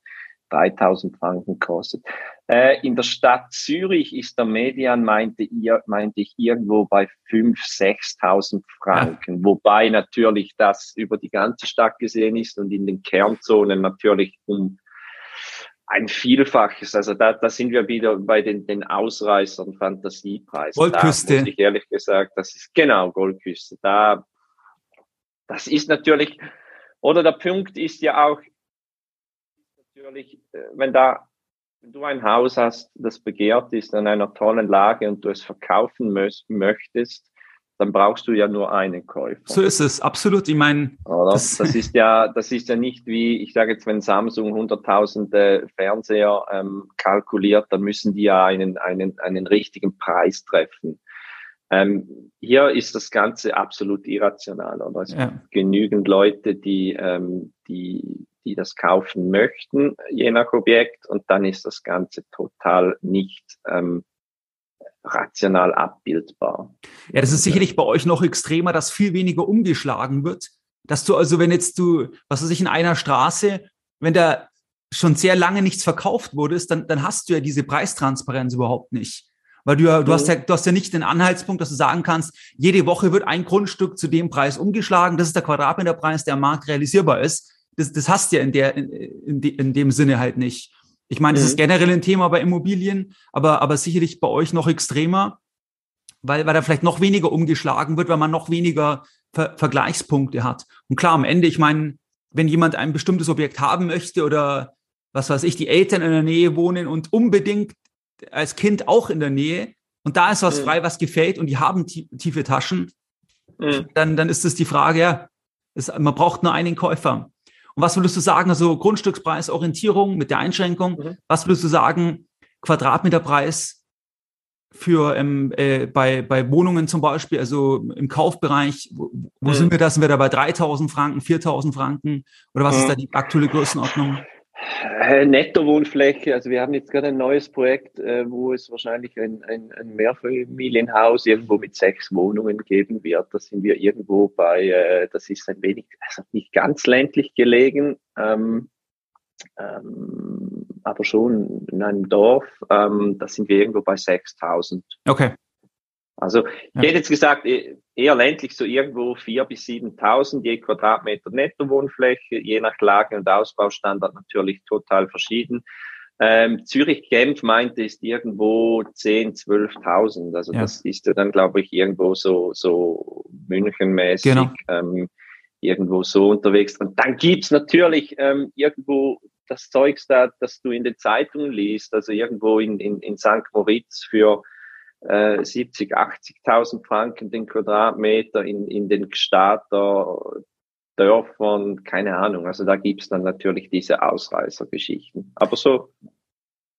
3000 Franken kostet. Äh, in der Stadt Zürich ist der Median, meinte, ihr, meinte ich, irgendwo bei 5.000, 6.000 Franken. Ja. Wobei natürlich das über die ganze Stadt gesehen ist und in den Kernzonen natürlich um ein Vielfaches. Also da, da sind wir wieder bei den, den Ausreißern Fantasiepreisen. Goldküste. Da muss ich ehrlich gesagt, das ist genau Goldküste. Da, das ist natürlich, oder der Punkt ist ja auch, natürlich, äh, wenn da, wenn du ein Haus hast, das begehrt ist an einer tollen Lage und du es verkaufen möchtest, dann brauchst du ja nur einen Käufer. So ist es, absolut. Ich meine, das, das, ist ja, das ist ja nicht wie, ich sage jetzt, wenn Samsung 100.000 Fernseher ähm, kalkuliert, dann müssen die ja einen, einen, einen richtigen Preis treffen. Ähm, hier ist das Ganze absolut irrational. Oder? Es ja. gibt genügend Leute, die, ähm, die die das kaufen möchten, je nach Objekt. Und dann ist das Ganze total nicht ähm, rational abbildbar. Ja, das ist sicherlich bei euch noch extremer, dass viel weniger umgeschlagen wird. Dass du also, wenn jetzt du, was weiß ich, in einer Straße, wenn da schon sehr lange nichts verkauft wurde, dann, dann hast du ja diese Preistransparenz überhaupt nicht. Weil du ja, du hast ja, du hast ja nicht den Anhaltspunkt, dass du sagen kannst, jede Woche wird ein Grundstück zu dem Preis umgeschlagen. Das ist der Quadratmeterpreis, der am Markt realisierbar ist das, das hast du ja in, der, in, in, in dem Sinne halt nicht. Ich meine, das mhm. ist generell ein Thema bei Immobilien, aber, aber sicherlich bei euch noch extremer, weil, weil da vielleicht noch weniger umgeschlagen wird, weil man noch weniger Ver Vergleichspunkte hat. Und klar, am Ende, ich meine, wenn jemand ein bestimmtes Objekt haben möchte oder was weiß ich, die Eltern in der Nähe wohnen und unbedingt als Kind auch in der Nähe und da ist was mhm. frei, was gefällt und die haben tiefe Taschen, mhm. dann, dann ist es die Frage, ja, ist, man braucht nur einen Käufer. Und was würdest du sagen, also Grundstückspreisorientierung mit der Einschränkung, mhm. was würdest du sagen, Quadratmeterpreis für ähm, äh, bei, bei Wohnungen zum Beispiel, also im Kaufbereich, wo, wo mhm. sind wir da? Sind wir da bei 3000 Franken, 4000 Franken? Oder was mhm. ist da die aktuelle Größenordnung? Äh, Netto-Wohnfläche, also wir haben jetzt gerade ein neues Projekt, äh, wo es wahrscheinlich ein, ein, ein Mehrfamilienhaus irgendwo mit sechs Wohnungen geben wird. Da sind wir irgendwo bei, äh, das ist ein wenig, also nicht ganz ländlich gelegen, ähm, ähm, aber schon in einem Dorf, ähm, da sind wir irgendwo bei 6000. Okay. Also ich hätte jetzt gesagt, eher ländlich so irgendwo vier bis 7.000 je Quadratmeter Nettowohnfläche, je nach Lage und Ausbaustandard natürlich total verschieden. Ähm, Zürich-Genf meinte ist irgendwo 10, 12.000. Also ja. das ist ja dann, glaube ich, irgendwo so, so Münchenmäßig genau. ähm, irgendwo so unterwegs. Und dann gibt's natürlich ähm, irgendwo das Zeugs da, das du in den Zeitungen liest, also irgendwo in, in, in St. Moritz für äh, 70, 80.000 Franken den Quadratmeter in, in den Gstader Dörfern, keine Ahnung. Also da gibt's dann natürlich diese Ausreißergeschichten. Aber so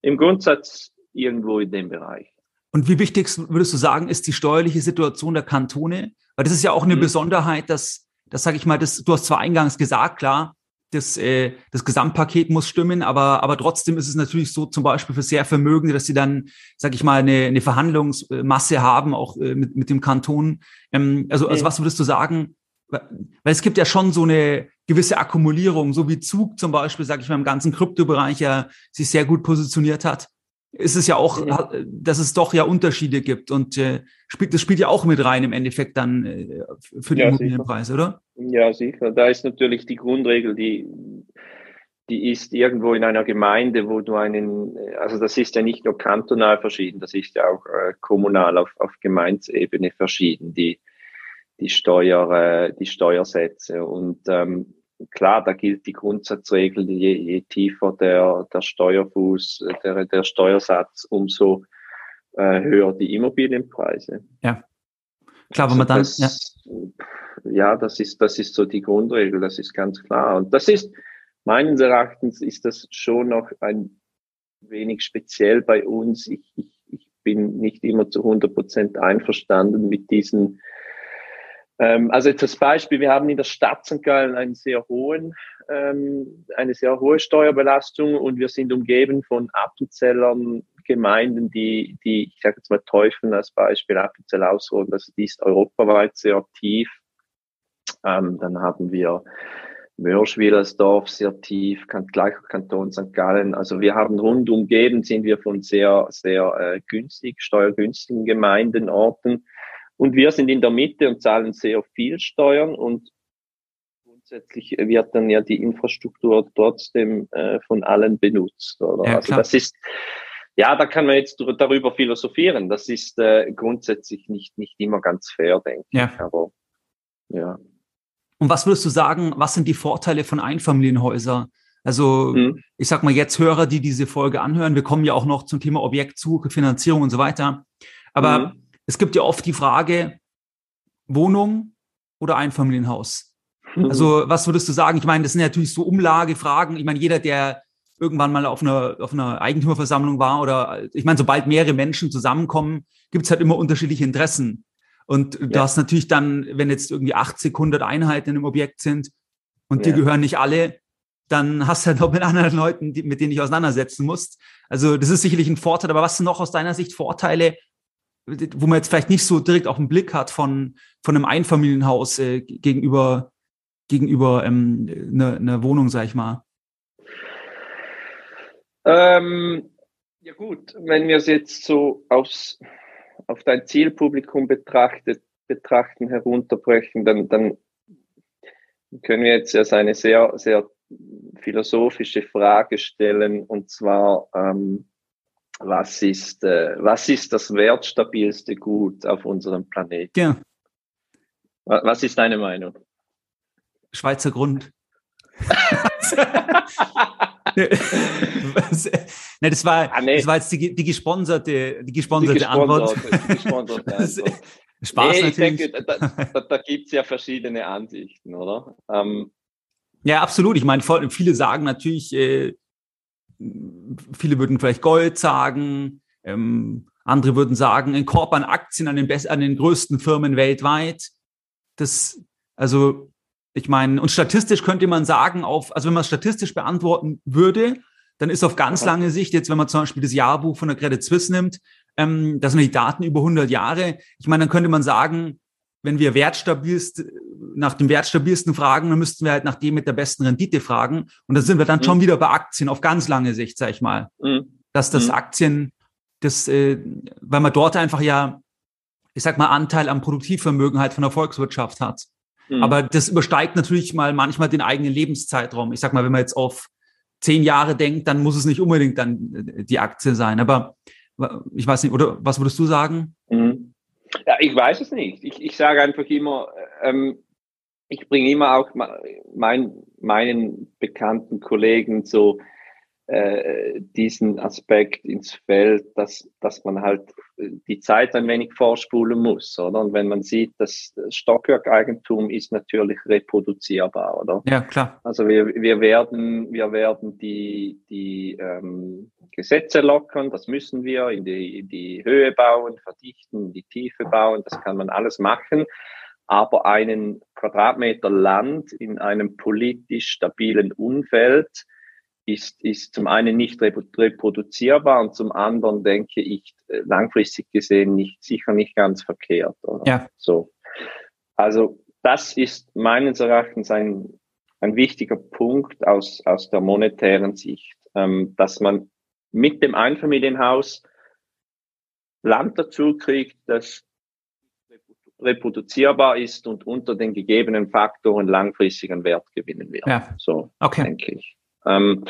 im Grundsatz irgendwo in dem Bereich. Und wie wichtig würdest du sagen, ist die steuerliche Situation der Kantone? Weil das ist ja auch eine mhm. Besonderheit, dass, das sage ich mal, das, du hast zwar eingangs gesagt, klar, das, äh, das Gesamtpaket muss stimmen, aber, aber trotzdem ist es natürlich so, zum Beispiel für sehr Vermögende, dass sie dann, sage ich mal, eine, eine Verhandlungsmasse haben, auch äh, mit, mit dem Kanton. Ähm, also, also was würdest du sagen? Weil es gibt ja schon so eine gewisse Akkumulierung, so wie Zug zum Beispiel, sage ich mal, im ganzen Kryptobereich ja sich sehr gut positioniert hat ist es ja auch, ja. dass es doch ja Unterschiede gibt und äh, spielt, das spielt ja auch mit rein im Endeffekt dann äh, für den ja, Immobilienpreis, sicher. oder? Ja, sicher. Da ist natürlich die Grundregel, die, die ist irgendwo in einer Gemeinde, wo du einen, also das ist ja nicht nur kantonal verschieden, das ist ja auch äh, kommunal auf, auf Gemeinsebene verschieden, die, die Steuer, äh, die Steuersätze und ähm, klar, da gilt die Grundsatzregel, je, je tiefer der, der Steuerfuß, der, der Steuersatz, umso äh, höher die Immobilienpreise. Ja. Klar, wenn man dann, also das, ja. ja, das ist, das ist so die Grundregel, das ist ganz klar. Und das ist, meines Erachtens ist das schon noch ein wenig speziell bei uns. Ich, ich, ich bin nicht immer zu 100 Prozent einverstanden mit diesen ähm, also jetzt als Beispiel, wir haben in der Stadt St. Gallen einen sehr hohen, ähm, eine sehr hohe Steuerbelastung und wir sind umgeben von Appenzellern, Gemeinden, die, die ich sage jetzt mal Teufeln als Beispiel, Appenzell Ausroden, also die ist europaweit sehr aktiv. Ähm, dann haben wir Mörschwillersdorf sehr tief, gleicher Kanton St. Gallen. Also wir haben rund umgeben, sind wir von sehr, sehr äh, günstig, steuergünstigen Gemeinden, Orten. Und wir sind in der Mitte und zahlen sehr viel Steuern und grundsätzlich wird dann ja die Infrastruktur trotzdem äh, von allen benutzt. Oder? Ja, also das ist, ja, da kann man jetzt darüber philosophieren. Das ist äh, grundsätzlich nicht, nicht immer ganz fair, denke ja. ich. Aber ja. Und was würdest du sagen, was sind die Vorteile von Einfamilienhäusern? Also hm. ich sag mal jetzt Hörer, die diese Folge anhören, wir kommen ja auch noch zum Thema Objektsuche, Finanzierung und so weiter. Aber hm es gibt ja oft die Frage, Wohnung oder Einfamilienhaus. Mhm. Also was würdest du sagen? Ich meine, das sind natürlich so Umlagefragen. Ich meine, jeder, der irgendwann mal auf einer, auf einer Eigentümerversammlung war oder ich meine, sobald mehrere Menschen zusammenkommen, gibt es halt immer unterschiedliche Interessen. Und ja. du hast natürlich dann, wenn jetzt irgendwie 80, 100 Einheiten im Objekt sind und ja. die gehören nicht alle, dann hast du halt noch mit anderen Leuten, die, mit denen ich auseinandersetzen musst. Also das ist sicherlich ein Vorteil. Aber was sind noch aus deiner Sicht Vorteile wo man jetzt vielleicht nicht so direkt auf den Blick hat von, von einem Einfamilienhaus äh, gegenüber, gegenüber ähm, einer, einer Wohnung, sag ich mal? Ähm, ja gut, wenn wir es jetzt so aufs, auf dein Zielpublikum betrachtet, betrachten, herunterbrechen, dann, dann können wir jetzt ja eine sehr, sehr philosophische Frage stellen, und zwar, ähm, was ist, äh, was ist das wertstabilste Gut auf unserem Planeten? Ja. Was ist deine Meinung? Schweizer Grund. <laughs> ne, das war, ah, nee. das war jetzt die, die gesponserte, die gesponserte, die Antwort. Die gesponserte <laughs> Antwort. Spaß nee, natürlich. Ich denke, da, da, da gibt es ja verschiedene Ansichten, oder? Ähm, ja, absolut. Ich meine, viele sagen natürlich, äh, viele würden vielleicht Gold sagen, ähm, andere würden sagen, ein Korb an Aktien an den, an den größten Firmen weltweit. Das, also, ich meine, und statistisch könnte man sagen, auf, also wenn man es statistisch beantworten würde, dann ist auf ganz lange Sicht, jetzt wenn man zum Beispiel das Jahrbuch von der Credit Suisse nimmt, ähm, das sind die Daten über 100 Jahre. Ich meine, dann könnte man sagen, wenn wir wertstabilst, nach dem wertstabilsten fragen, dann müssten wir halt nach dem mit der besten Rendite fragen. Und da sind wir dann mhm. schon wieder bei Aktien auf ganz lange Sicht, sag ich mal. Mhm. Dass das mhm. Aktien, das, äh, weil man dort einfach ja, ich sag mal, Anteil am Produktivvermögen halt von der Volkswirtschaft hat. Mhm. Aber das übersteigt natürlich mal manchmal den eigenen Lebenszeitraum. Ich sag mal, wenn man jetzt auf zehn Jahre denkt, dann muss es nicht unbedingt dann äh, die Aktie sein. Aber ich weiß nicht, oder was würdest du sagen? Mhm. Ja, ich weiß es nicht. Ich, ich sage einfach immer, ähm, ich bringe immer auch mein, meinen bekannten Kollegen so äh, diesen Aspekt ins Feld, dass, dass man halt die Zeit ein wenig vorspulen muss, oder? Und wenn man sieht, dass Stockwerkeigentum ist natürlich reproduzierbar, oder? Ja, klar. Also wir, wir werden, wir werden die, die ähm, Gesetze lockern, das müssen wir, in die, in die Höhe bauen, verdichten, in die Tiefe bauen, das kann man alles machen. Aber einen Quadratmeter Land in einem politisch stabilen Umfeld, ist, ist zum einen nicht reproduzierbar und zum anderen denke ich äh, langfristig gesehen nicht, sicher nicht ganz verkehrt. Oder? Ja. So. Also das ist meines Erachtens ein, ein wichtiger Punkt aus, aus der monetären Sicht, ähm, dass man mit dem Einfamilienhaus Land dazu kriegt, das reproduzierbar ist und unter den gegebenen Faktoren langfristig an Wert gewinnen wird. Ja. So okay. denke ich. Ähm,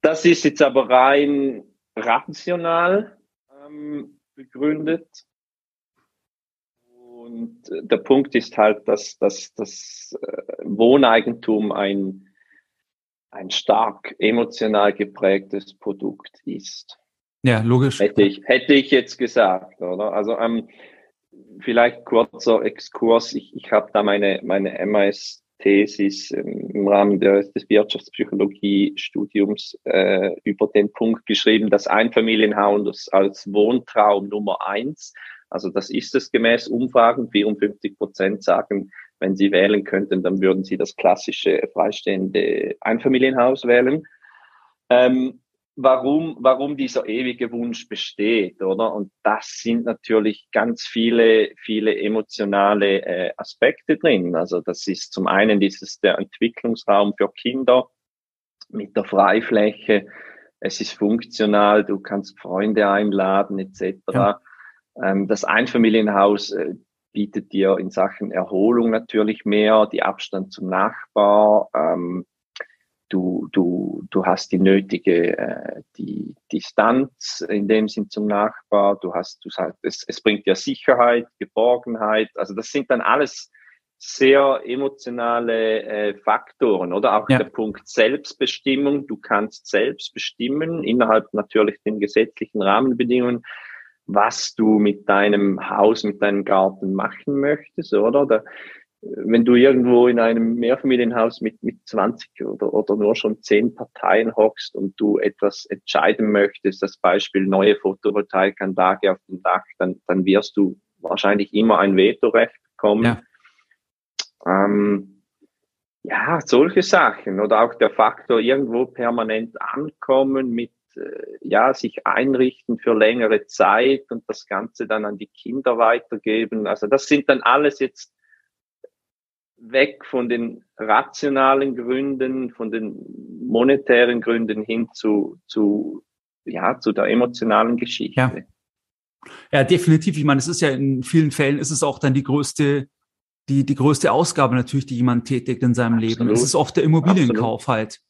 das ist jetzt aber rein rational ähm, begründet. Und der Punkt ist halt, dass, dass das äh, Wohneigentum ein, ein stark emotional geprägtes Produkt ist. Ja, logisch. Hätte ich, hätte ich jetzt gesagt, oder? Also ähm, vielleicht kurzer Exkurs. Ich, ich habe da meine, meine MAS Thesis im Rahmen des, Wirtschaftspsychologie-Studiums äh, über den Punkt geschrieben, dass Einfamilienhaus als Wohntraum Nummer eins, also das ist es gemäß Umfragen, 54 Prozent sagen, wenn sie wählen könnten, dann würden sie das klassische freistehende Einfamilienhaus wählen. Ähm, warum, warum dieser ewige Wunsch besteht, oder? Und das sind natürlich ganz viele, viele emotionale äh, Aspekte drin. Also das ist zum einen dieses der Entwicklungsraum für Kinder mit der Freifläche. Es ist funktional, du kannst Freunde einladen etc. Ja. Ähm, das Einfamilienhaus äh, bietet dir in Sachen Erholung natürlich mehr, die Abstand zum Nachbar. Ähm, du, du, du hast die nötige äh, die Distanz in dem Sinn zum Nachbar, du hast, du sagst, es, es bringt dir Sicherheit, Geborgenheit, also das sind dann alles sehr emotionale äh, Faktoren oder auch ja. der Punkt Selbstbestimmung. Du kannst selbst bestimmen innerhalb natürlich den gesetzlichen Rahmenbedingungen, was du mit deinem Haus, mit deinem Garten machen möchtest, oder? Da, wenn du irgendwo in einem Mehrfamilienhaus mit, mit 20 oder, oder nur schon 10 Parteien hockst und du etwas entscheiden möchtest, das Beispiel neue Photovoltaikanlage auf dem Dach, dann, dann wirst du wahrscheinlich immer ein Vetorecht bekommen. Ja. Ähm, ja, solche Sachen oder auch der Faktor irgendwo permanent ankommen mit äh, ja, sich einrichten für längere Zeit und das Ganze dann an die Kinder weitergeben. Also das sind dann alles jetzt weg von den rationalen Gründen, von den monetären Gründen hin zu, zu, ja, zu der emotionalen Geschichte. Ja. ja, definitiv. Ich meine, es ist ja in vielen Fällen ist es auch dann die größte, die, die größte Ausgabe natürlich, die jemand tätigt in seinem Absolut. Leben. Es ist oft der Immobilienkauf Absolut. halt.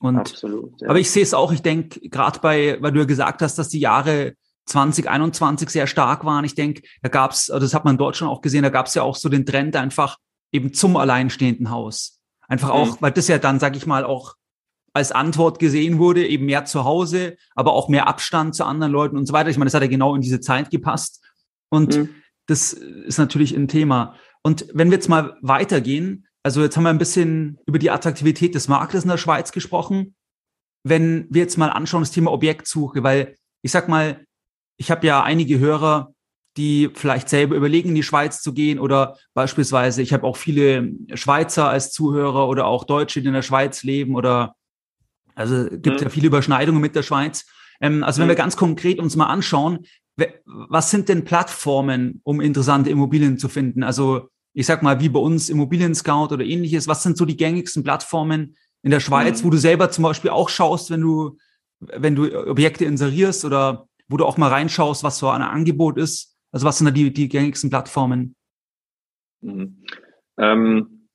Und, Absolut, ja. aber ich sehe es auch, ich denke, gerade bei, weil du ja gesagt hast, dass die Jahre 2021 sehr stark waren. Ich denke, da gab es, also das hat man in Deutschland auch gesehen, da gab es ja auch so den Trend einfach, eben zum alleinstehenden Haus. Einfach auch, mhm. weil das ja dann, sag ich mal, auch als Antwort gesehen wurde, eben mehr zu Hause, aber auch mehr Abstand zu anderen Leuten und so weiter. Ich meine, das hat ja genau in diese Zeit gepasst. Und mhm. das ist natürlich ein Thema. Und wenn wir jetzt mal weitergehen, also jetzt haben wir ein bisschen über die Attraktivität des Marktes in der Schweiz gesprochen. Wenn wir jetzt mal anschauen, das Thema Objektsuche, weil ich sag mal, ich habe ja einige Hörer, die vielleicht selber überlegen, in die Schweiz zu gehen oder beispielsweise, ich habe auch viele Schweizer als Zuhörer oder auch Deutsche, die in der Schweiz leben oder also gibt mhm. ja viele Überschneidungen mit der Schweiz. Ähm, also wenn mhm. wir ganz konkret uns mal anschauen, was sind denn Plattformen, um interessante Immobilien zu finden? Also ich sag mal, wie bei uns Immobilien Scout oder ähnliches. Was sind so die gängigsten Plattformen in der Schweiz, mhm. wo du selber zum Beispiel auch schaust, wenn du, wenn du Objekte inserierst oder wo du auch mal reinschaust, was so ein Angebot ist? Also was sind da die, die gängigsten Plattformen? Mhm. Ähm,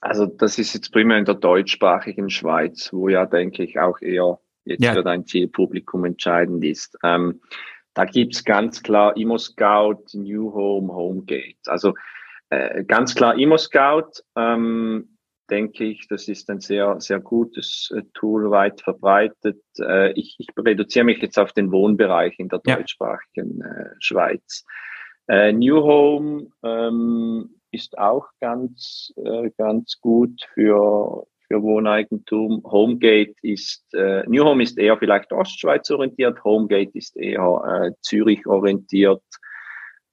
also das ist jetzt primär in der deutschsprachigen Schweiz, wo ja, denke ich, auch eher jetzt ja. für dein Zielpublikum entscheidend ist. Ähm, da gibt's ganz klar ImmoScout, New Home, HomeGate. Also äh, ganz klar ImmoScout. Ähm, denke ich, das ist ein sehr, sehr gutes äh, Tool, weit verbreitet. Äh, ich, ich reduziere mich jetzt auf den Wohnbereich in der deutschsprachigen äh, Schweiz. New Home ähm, ist auch ganz, ganz gut für, für Wohneigentum. Homegate ist, äh, New Home ist eher vielleicht Ostschweiz orientiert, Homegate ist eher äh, Zürich orientiert.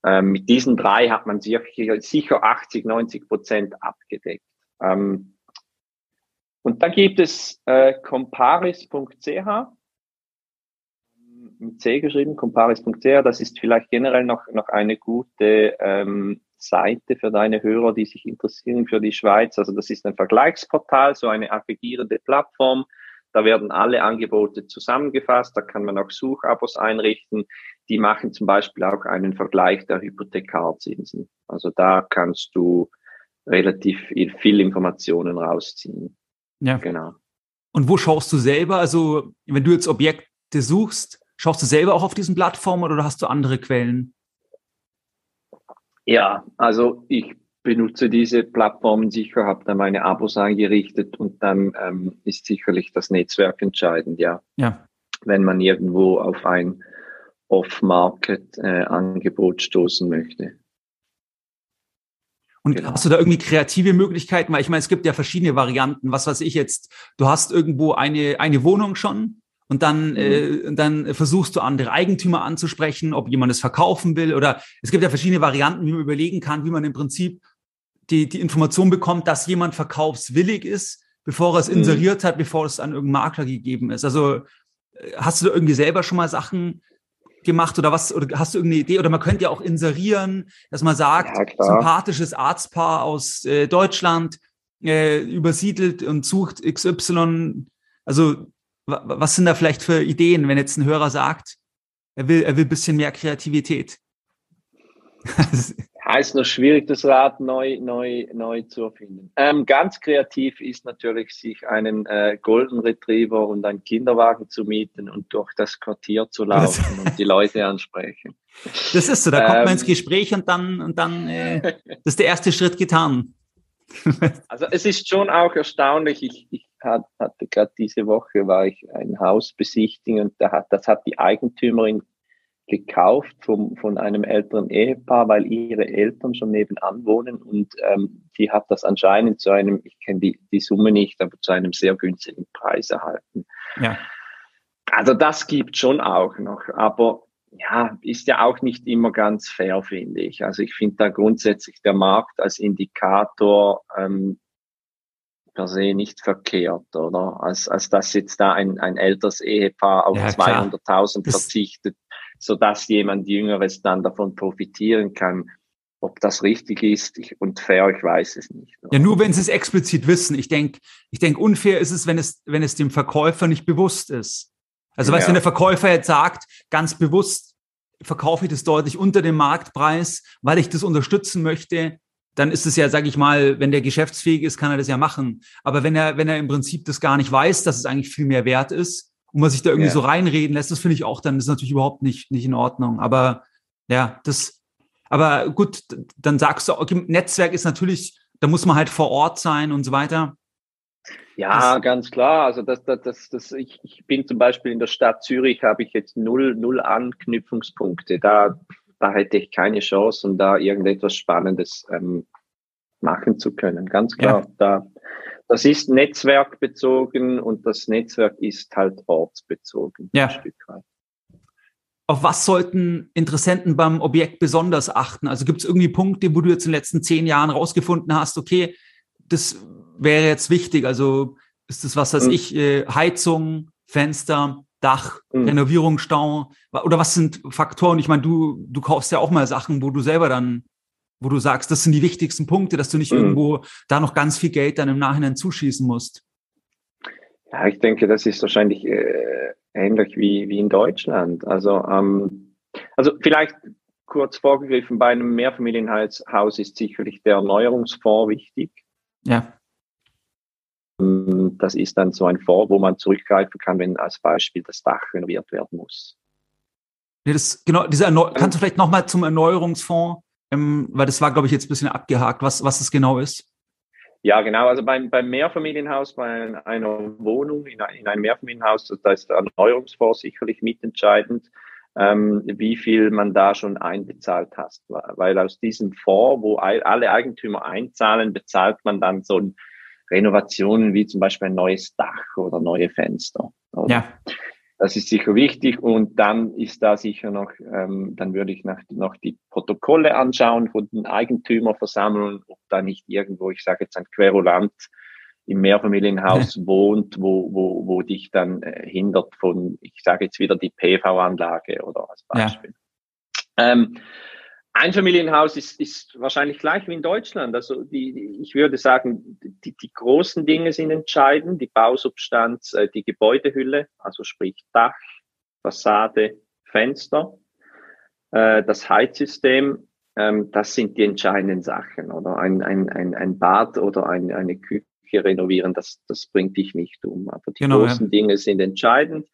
Ähm, mit diesen drei hat man sicher, sicher 80, 90 Prozent abgedeckt. Ähm, und da gibt es äh, comparis.ch mit C geschrieben, comparis.ch. Das ist vielleicht generell noch, noch eine gute ähm, Seite für deine Hörer, die sich interessieren für die Schweiz. Also das ist ein Vergleichsportal, so eine aggregierende Plattform. Da werden alle Angebote zusammengefasst. Da kann man auch Suchabos einrichten. Die machen zum Beispiel auch einen Vergleich der Hypothekarzinsen. Also da kannst du relativ viel Informationen rausziehen. Ja. Genau. Und wo schaust du selber? Also, wenn du jetzt Objekte suchst, schaust du selber auch auf diesen Plattformen oder hast du andere Quellen? Ja, also ich benutze diese Plattformen sicher, habe da meine Abos eingerichtet und dann ähm, ist sicherlich das Netzwerk entscheidend, ja. Ja. Wenn man irgendwo auf ein Off-Market-Angebot äh, stoßen möchte. Und genau. hast du da irgendwie kreative Möglichkeiten? Weil ich meine, es gibt ja verschiedene Varianten. Was weiß ich jetzt? Du hast irgendwo eine, eine Wohnung schon und dann, mhm. äh, dann versuchst du andere Eigentümer anzusprechen, ob jemand es verkaufen will oder es gibt ja verschiedene Varianten, wie man überlegen kann, wie man im Prinzip die, die Information bekommt, dass jemand verkaufswillig ist, bevor er es mhm. inseriert hat, bevor es an irgendeinen Makler gegeben ist. Also äh, hast du da irgendwie selber schon mal Sachen gemacht oder was? Oder hast du irgendeine Idee? Oder man könnte ja auch inserieren, dass man sagt, ja, sympathisches Arztpaar aus äh, Deutschland äh, übersiedelt und sucht XY. Also was sind da vielleicht für Ideen, wenn jetzt ein Hörer sagt, er will, er will ein bisschen mehr Kreativität? <laughs> Ja, ist noch schwierig, das Rad neu, neu, neu zu erfinden. Ähm, ganz kreativ ist natürlich, sich einen äh, Golden Retriever und einen Kinderwagen zu mieten und durch das Quartier zu laufen und die Leute ansprechen. Das ist so, da kommt ähm, man ins Gespräch und dann, und dann äh, das ist der erste Schritt getan. <laughs> also es ist schon auch erstaunlich, ich, ich hatte gerade diese Woche, war ich ein Haus besichtigen und da hat, das hat die Eigentümerin gekauft vom, von einem älteren Ehepaar, weil ihre Eltern schon nebenan wohnen und ähm, die hat das anscheinend zu einem, ich kenne die, die Summe nicht, aber zu einem sehr günstigen Preis erhalten. Ja. Also das gibt schon auch noch, aber ja, ist ja auch nicht immer ganz fair, finde ich. Also ich finde da grundsätzlich der Markt als Indikator ähm, per se nicht verkehrt, oder? Als, als dass jetzt da ein, ein älteres Ehepaar auf ja, 200.000 verzichtet, so dass jemand Jüngeres dann davon profitieren kann. Ob das richtig ist ich, und fair, ich weiß es nicht. Ja, nur wenn sie es explizit wissen. Ich denke, ich denk, unfair ist es, wenn es, wenn es dem Verkäufer nicht bewusst ist. Also, ja. weißt, wenn der Verkäufer jetzt sagt, ganz bewusst verkaufe ich das deutlich unter dem Marktpreis, weil ich das unterstützen möchte, dann ist es ja, sage ich mal, wenn der geschäftsfähig ist, kann er das ja machen. Aber wenn er, wenn er im Prinzip das gar nicht weiß, dass es eigentlich viel mehr wert ist, und man sich da irgendwie ja. so reinreden lässt, das finde ich auch, dann ist natürlich überhaupt nicht, nicht in Ordnung. Aber ja, das, aber gut, dann sagst du, okay, Netzwerk ist natürlich, da muss man halt vor Ort sein und so weiter. Ja, das, ganz klar. Also das, das, das, das, ich, ich bin zum Beispiel in der Stadt Zürich, habe ich jetzt null, null Anknüpfungspunkte. Da, da hätte ich keine Chance, um da irgendetwas Spannendes ähm, machen zu können. Ganz klar. Ja. Da, das ist netzwerkbezogen und das Netzwerk ist halt ortsbezogen. Ja. Auf was sollten Interessenten beim Objekt besonders achten? Also gibt es irgendwie Punkte, wo du jetzt in den letzten zehn Jahren rausgefunden hast, okay, das wäre jetzt wichtig. Also ist das was, weiß mhm. ich, äh, Heizung, Fenster, Dach, mhm. Renovierung, Stau? Oder was sind Faktoren? Ich meine, du, du kaufst ja auch mal Sachen, wo du selber dann wo du sagst, das sind die wichtigsten Punkte, dass du nicht mhm. irgendwo da noch ganz viel Geld dann im Nachhinein zuschießen musst? Ja, ich denke, das ist wahrscheinlich äh, ähnlich wie, wie in Deutschland. Also, ähm, also vielleicht kurz vorgegriffen, bei einem Mehrfamilienhaus ist sicherlich der Erneuerungsfonds wichtig. Ja. Ähm, das ist dann so ein Fonds, wo man zurückgreifen kann, wenn als Beispiel das Dach renoviert werden muss. Nee, das, genau, diese Erneu kannst du vielleicht nochmal zum Erneuerungsfonds ähm, weil das war, glaube ich, jetzt ein bisschen abgehakt, was, was es genau ist. Ja, genau. Also beim, beim Mehrfamilienhaus, bei einer Wohnung in, in einem Mehrfamilienhaus, da ist der Erneuerungsfonds sicherlich mitentscheidend, ähm, wie viel man da schon einbezahlt hat. Weil aus diesem Fonds, wo alle Eigentümer einzahlen, bezahlt man dann so Renovationen wie zum Beispiel ein neues Dach oder neue Fenster. Oder? Ja. Das ist sicher wichtig und dann ist da sicher noch, ähm, dann würde ich nach, noch die Protokolle anschauen von den Eigentümerversammlungen, ob da nicht irgendwo, ich sage jetzt ein Querulant im Mehrfamilienhaus ja. wohnt, wo, wo, wo dich dann äh, hindert von, ich sage jetzt wieder die PV-Anlage oder als Beispiel. Ja. Ähm, Einfamilienhaus ist, ist wahrscheinlich gleich wie in Deutschland. Also die, ich würde sagen, die, die großen Dinge sind entscheidend, die Bausubstanz, äh, die Gebäudehülle, also sprich Dach, Fassade, Fenster, äh, das Heizsystem, ähm, das sind die entscheidenden Sachen. Oder ein, ein, ein, ein Bad oder ein, eine Küche renovieren, das, das bringt dich nicht um. Aber die genau, großen ja. Dinge sind entscheidend.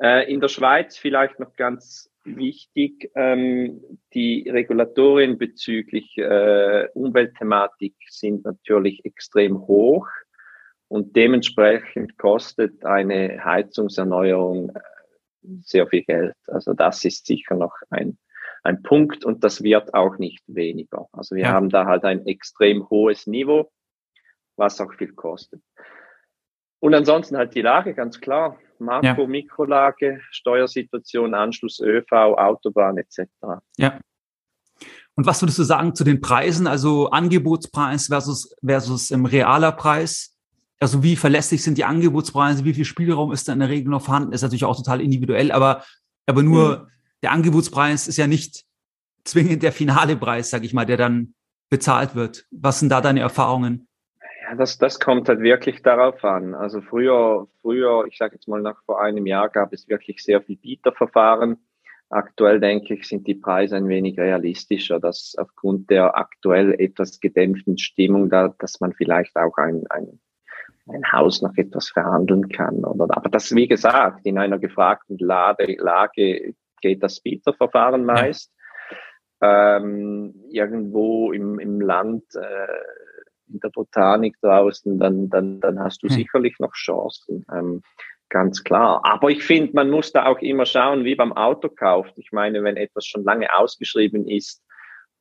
Äh, in der Schweiz vielleicht noch ganz wichtig. Ähm, die Regulatorien bezüglich äh, Umweltthematik sind natürlich extrem hoch und dementsprechend kostet eine Heizungserneuerung äh, sehr viel Geld. Also das ist sicher noch ein, ein Punkt und das wird auch nicht weniger. Also wir ja. haben da halt ein extrem hohes Niveau, was auch viel kostet. Und ansonsten halt die Lage, ganz klar. Makro-, ja. Mikrolage, Steuersituation, Anschluss ÖV, Autobahn etc. Ja. Und was würdest du sagen zu den Preisen, also Angebotspreis versus, versus im realer Preis? Also wie verlässlich sind die Angebotspreise? Wie viel Spielraum ist da in der Regel noch vorhanden? Ist natürlich auch total individuell, aber, aber nur mhm. der Angebotspreis ist ja nicht zwingend der finale Preis, sag ich mal, der dann bezahlt wird. Was sind da deine Erfahrungen? Ja, das, das kommt halt wirklich darauf an. Also früher, früher, ich sage jetzt mal nach vor einem Jahr, gab es wirklich sehr viel Bieterverfahren. Aktuell denke ich, sind die Preise ein wenig realistischer, dass aufgrund der aktuell etwas gedämpften Stimmung, da, dass man vielleicht auch ein, ein, ein Haus noch etwas verhandeln kann. Oder, aber das, wie gesagt, in einer gefragten Lage, Lage geht das Bieterverfahren meist. Ähm, irgendwo im, im Land äh, in der Botanik draußen, dann, dann, dann hast du hm. sicherlich noch Chancen. Ähm, ganz klar. Aber ich finde, man muss da auch immer schauen, wie beim Autokauf. Ich meine, wenn etwas schon lange ausgeschrieben ist,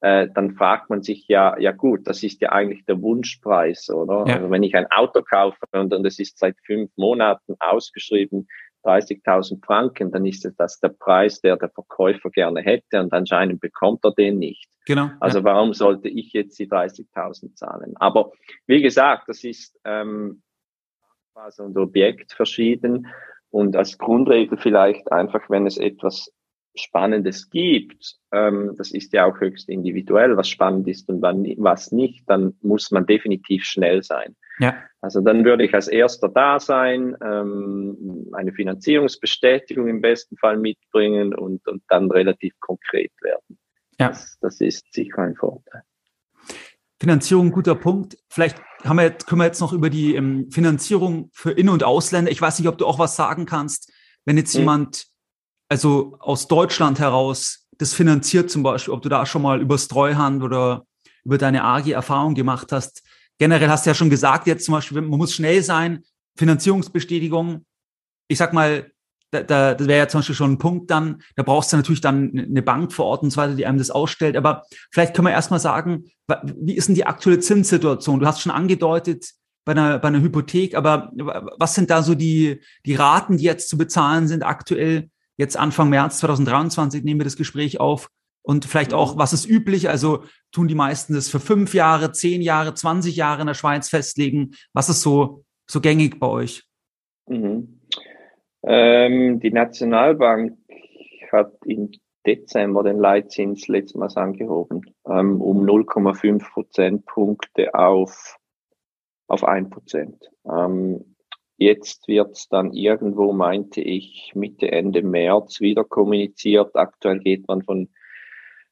äh, dann fragt man sich ja, ja gut, das ist ja eigentlich der Wunschpreis, oder? Ja. Also wenn ich ein Auto kaufe und, und es ist seit fünf Monaten ausgeschrieben, 30.000 Franken, dann ist das der Preis, der der Verkäufer gerne hätte und anscheinend bekommt er den nicht. Genau. Also ja. warum sollte ich jetzt die 30.000 zahlen? Aber wie gesagt, das ist ähm, und Objekt verschieden und als Grundregel vielleicht einfach, wenn es etwas Spannendes gibt, ähm, das ist ja auch höchst individuell, was spannend ist und wann, was nicht, dann muss man definitiv schnell sein. Ja. Also dann würde ich als erster da sein, ähm, eine Finanzierungsbestätigung im besten Fall mitbringen und, und dann relativ konkret werden. Ja. Das, das ist sicher ein Vorteil. Finanzierung, guter Punkt. Vielleicht haben wir jetzt, können wir jetzt noch über die ähm, Finanzierung für In- und Ausländer. Ich weiß nicht, ob du auch was sagen kannst, wenn jetzt hm. jemand, also aus Deutschland heraus, das finanziert zum Beispiel, ob du da schon mal über Streuhand oder über deine AG Erfahrung gemacht hast. Generell hast du ja schon gesagt, jetzt zum Beispiel, man muss schnell sein, Finanzierungsbestätigung. Ich sag mal, da, da, das wäre ja zum Beispiel schon ein Punkt dann, da brauchst du natürlich dann eine Bank vor Ort und so weiter, die einem das ausstellt. Aber vielleicht können wir erstmal sagen, wie ist denn die aktuelle Zinssituation? Du hast schon angedeutet bei einer, bei einer Hypothek, aber was sind da so die, die Raten, die jetzt zu bezahlen sind aktuell? Jetzt Anfang März 2023 nehmen wir das Gespräch auf. Und vielleicht auch, was ist üblich? Also tun die meisten das für fünf Jahre, zehn Jahre, 20 Jahre in der Schweiz festlegen? Was ist so, so gängig bei euch? Mhm. Ähm, die Nationalbank hat im Dezember den Leitzins letztmals angehoben, ähm, um 0,5 Prozentpunkte auf, auf 1 Prozent. Ähm, jetzt wird es dann irgendwo, meinte ich, Mitte, Ende März wieder kommuniziert. Aktuell geht man von,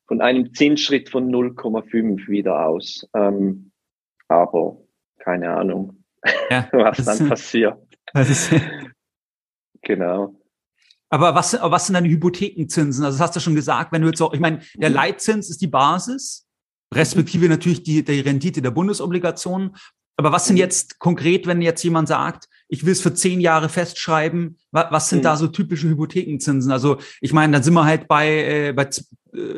von einem Zinsschritt von 0,5 wieder aus. Ähm, aber keine Ahnung, ja, <laughs> was dann passiert. <laughs> Genau. Aber was, was sind deine Hypothekenzinsen? Also das hast du schon gesagt, wenn du jetzt auch, ich meine, der mhm. Leitzins ist die Basis, respektive natürlich die, die Rendite der Bundesobligationen. Aber was sind mhm. jetzt konkret, wenn jetzt jemand sagt, ich will es für zehn Jahre festschreiben, was, was sind mhm. da so typische Hypothekenzinsen? Also ich meine, da sind wir halt bei, äh, bei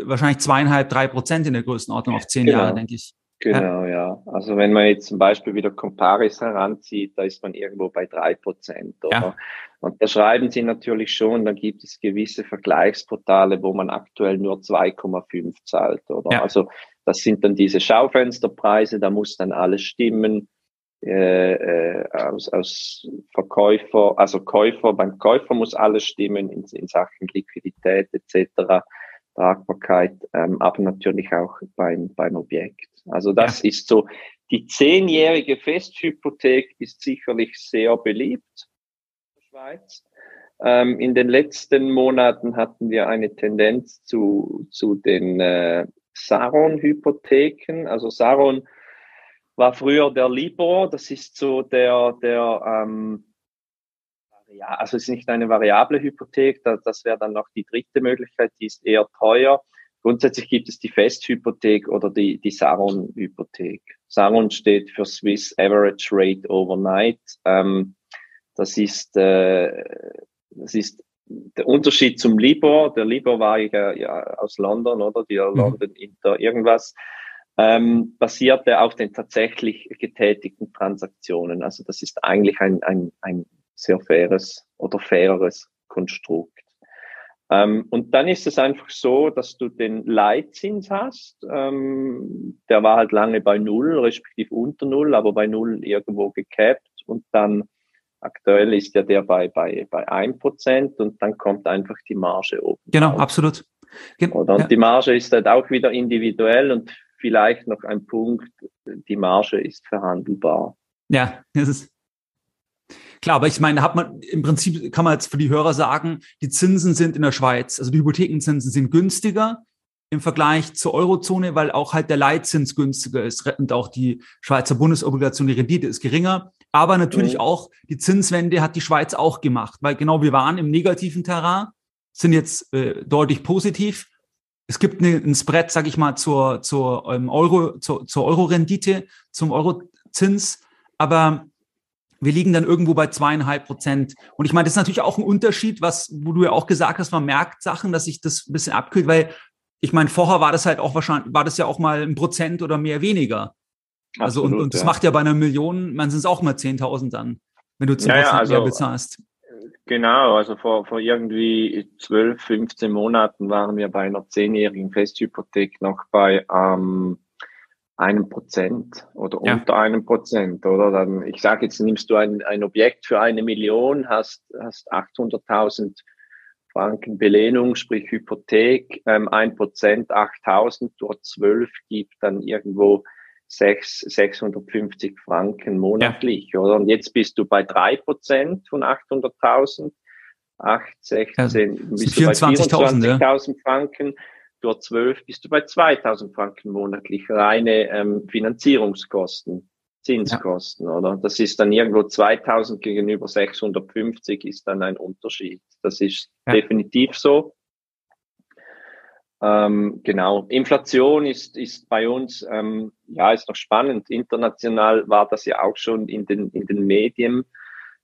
wahrscheinlich zweieinhalb, drei Prozent in der Größenordnung auf zehn genau. Jahre, denke ich. Genau, ja. ja. Also wenn man jetzt zum Beispiel wieder Comparis heranzieht, da ist man irgendwo bei drei Prozent, Ja. Und da schreiben sie natürlich schon, da gibt es gewisse Vergleichsportale, wo man aktuell nur 2,5 zahlt, oder? Ja. Also das sind dann diese Schaufensterpreise, da muss dann alles stimmen. Äh, äh, aus, aus Verkäufer, also Käufer, beim Käufer muss alles stimmen in, in Sachen Liquidität etc. Tragbarkeit, ähm, aber natürlich auch beim, beim Objekt. Also das ja. ist so, die zehnjährige Festhypothek ist sicherlich sehr beliebt in der Schweiz. Ähm, in den letzten Monaten hatten wir eine Tendenz zu, zu den äh, Saron-Hypotheken. Also Saron war früher der Libor, das ist so der, der ähm, ja, also es ist nicht eine variable Hypothek, das wäre dann noch die dritte Möglichkeit, die ist eher teuer. Grundsätzlich gibt es die Festhypothek oder die, die Saron-Hypothek. Saron steht für Swiss Average Rate Overnight. Ähm, das ist, äh, das ist der Unterschied zum Libor. Der Libor war ja, ja aus London, oder? Die mhm. London Inter irgendwas. Ähm, basierte auf den tatsächlich getätigten Transaktionen. Also das ist eigentlich ein, ein, ein sehr faires oder faireres Konstrukt. Ähm, und dann ist es einfach so, dass du den Leitzins hast. Ähm, der war halt lange bei Null, respektive unter Null, aber bei Null irgendwo gecapped. Und dann aktuell ist ja der bei, bei, bei ein Prozent und dann kommt einfach die Marge oben. Genau, auf. absolut. Gen Oder? Und ja. die Marge ist halt auch wieder individuell und vielleicht noch ein Punkt, die Marge ist verhandelbar. Ja, das ist Klar, aber ich meine, hat man im Prinzip kann man jetzt für die Hörer sagen, die Zinsen sind in der Schweiz, also die Hypothekenzinsen sind günstiger im Vergleich zur Eurozone, weil auch halt der Leitzins günstiger ist und auch die Schweizer Bundesobligation, die Rendite ist geringer. Aber natürlich mhm. auch die Zinswende hat die Schweiz auch gemacht, weil genau wir waren im negativen Terrain, sind jetzt äh, deutlich positiv. Es gibt eine, ein Spread, sage ich mal, zur, zur ähm, Euro, zur, zur Euro-Rendite, zum Eurozins. Aber wir liegen dann irgendwo bei zweieinhalb Prozent. Und ich meine, das ist natürlich auch ein Unterschied, was, wo du ja auch gesagt hast, man merkt Sachen, dass sich das ein bisschen abkühlt, weil ich meine, vorher war das halt auch wahrscheinlich, war das ja auch mal ein Prozent oder mehr weniger. Also, Absolut, und, und das ja. macht ja bei einer Million, man sind es auch mal 10.000 dann, wenn du 10% ja, ja, also, mehr bezahlst. Genau, also vor, vor irgendwie 12, 15 Monaten waren wir bei einer zehnjährigen Festhypothek noch bei ähm, einem Prozent oder ja. unter einem Prozent, oder? Dann, ich sage jetzt, nimmst du ein, ein Objekt für eine Million, hast, hast 800.000 Franken Belehnung, sprich Hypothek, ähm, ein Prozent, 8.000 durch 12 gibt dann irgendwo 6, 650 Franken monatlich, ja. oder? Und jetzt bist du bei drei Prozent von 800.000, 8, 16, ja, bist du bei 24.000 ja. Franken durch 12 bist du bei 2000 Franken monatlich reine ähm, Finanzierungskosten, Zinskosten, ja. oder? Das ist dann irgendwo 2000 gegenüber 650 ist dann ein Unterschied. Das ist ja. definitiv so. Ähm, genau. Inflation ist, ist bei uns, ähm, ja, ist noch spannend. International war das ja auch schon in den, in den Medien.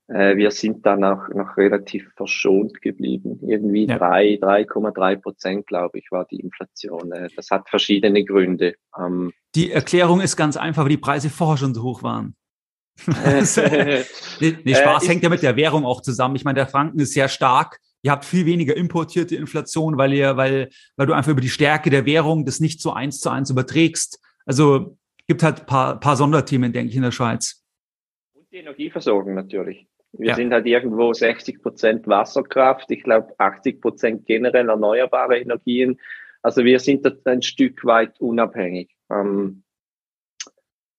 Äh, wir sind dann auch noch relativ verschont geblieben. Irgendwie ja. 3, 3,3 Prozent, glaube ich, war die Inflation. Äh, das hat verschiedene Gründe. Ähm, die Erklärung ist ganz einfach, weil die Preise vorher schon so hoch waren. <laughs> nee, nee, Spaß äh, hängt ja mit der Währung auch zusammen. Ich meine, der Franken ist sehr stark. Ihr habt viel weniger importierte Inflation, weil ihr, weil, weil du einfach über die Stärke der Währung das nicht so eins zu eins überträgst. Also gibt halt paar, paar Sonderthemen, denke ich, in der Schweiz. Und die Energieversorgung natürlich. Wir ja. sind halt irgendwo 60 Prozent Wasserkraft, ich glaube 80 Prozent generell erneuerbare Energien. Also wir sind ein Stück weit unabhängig, ähm,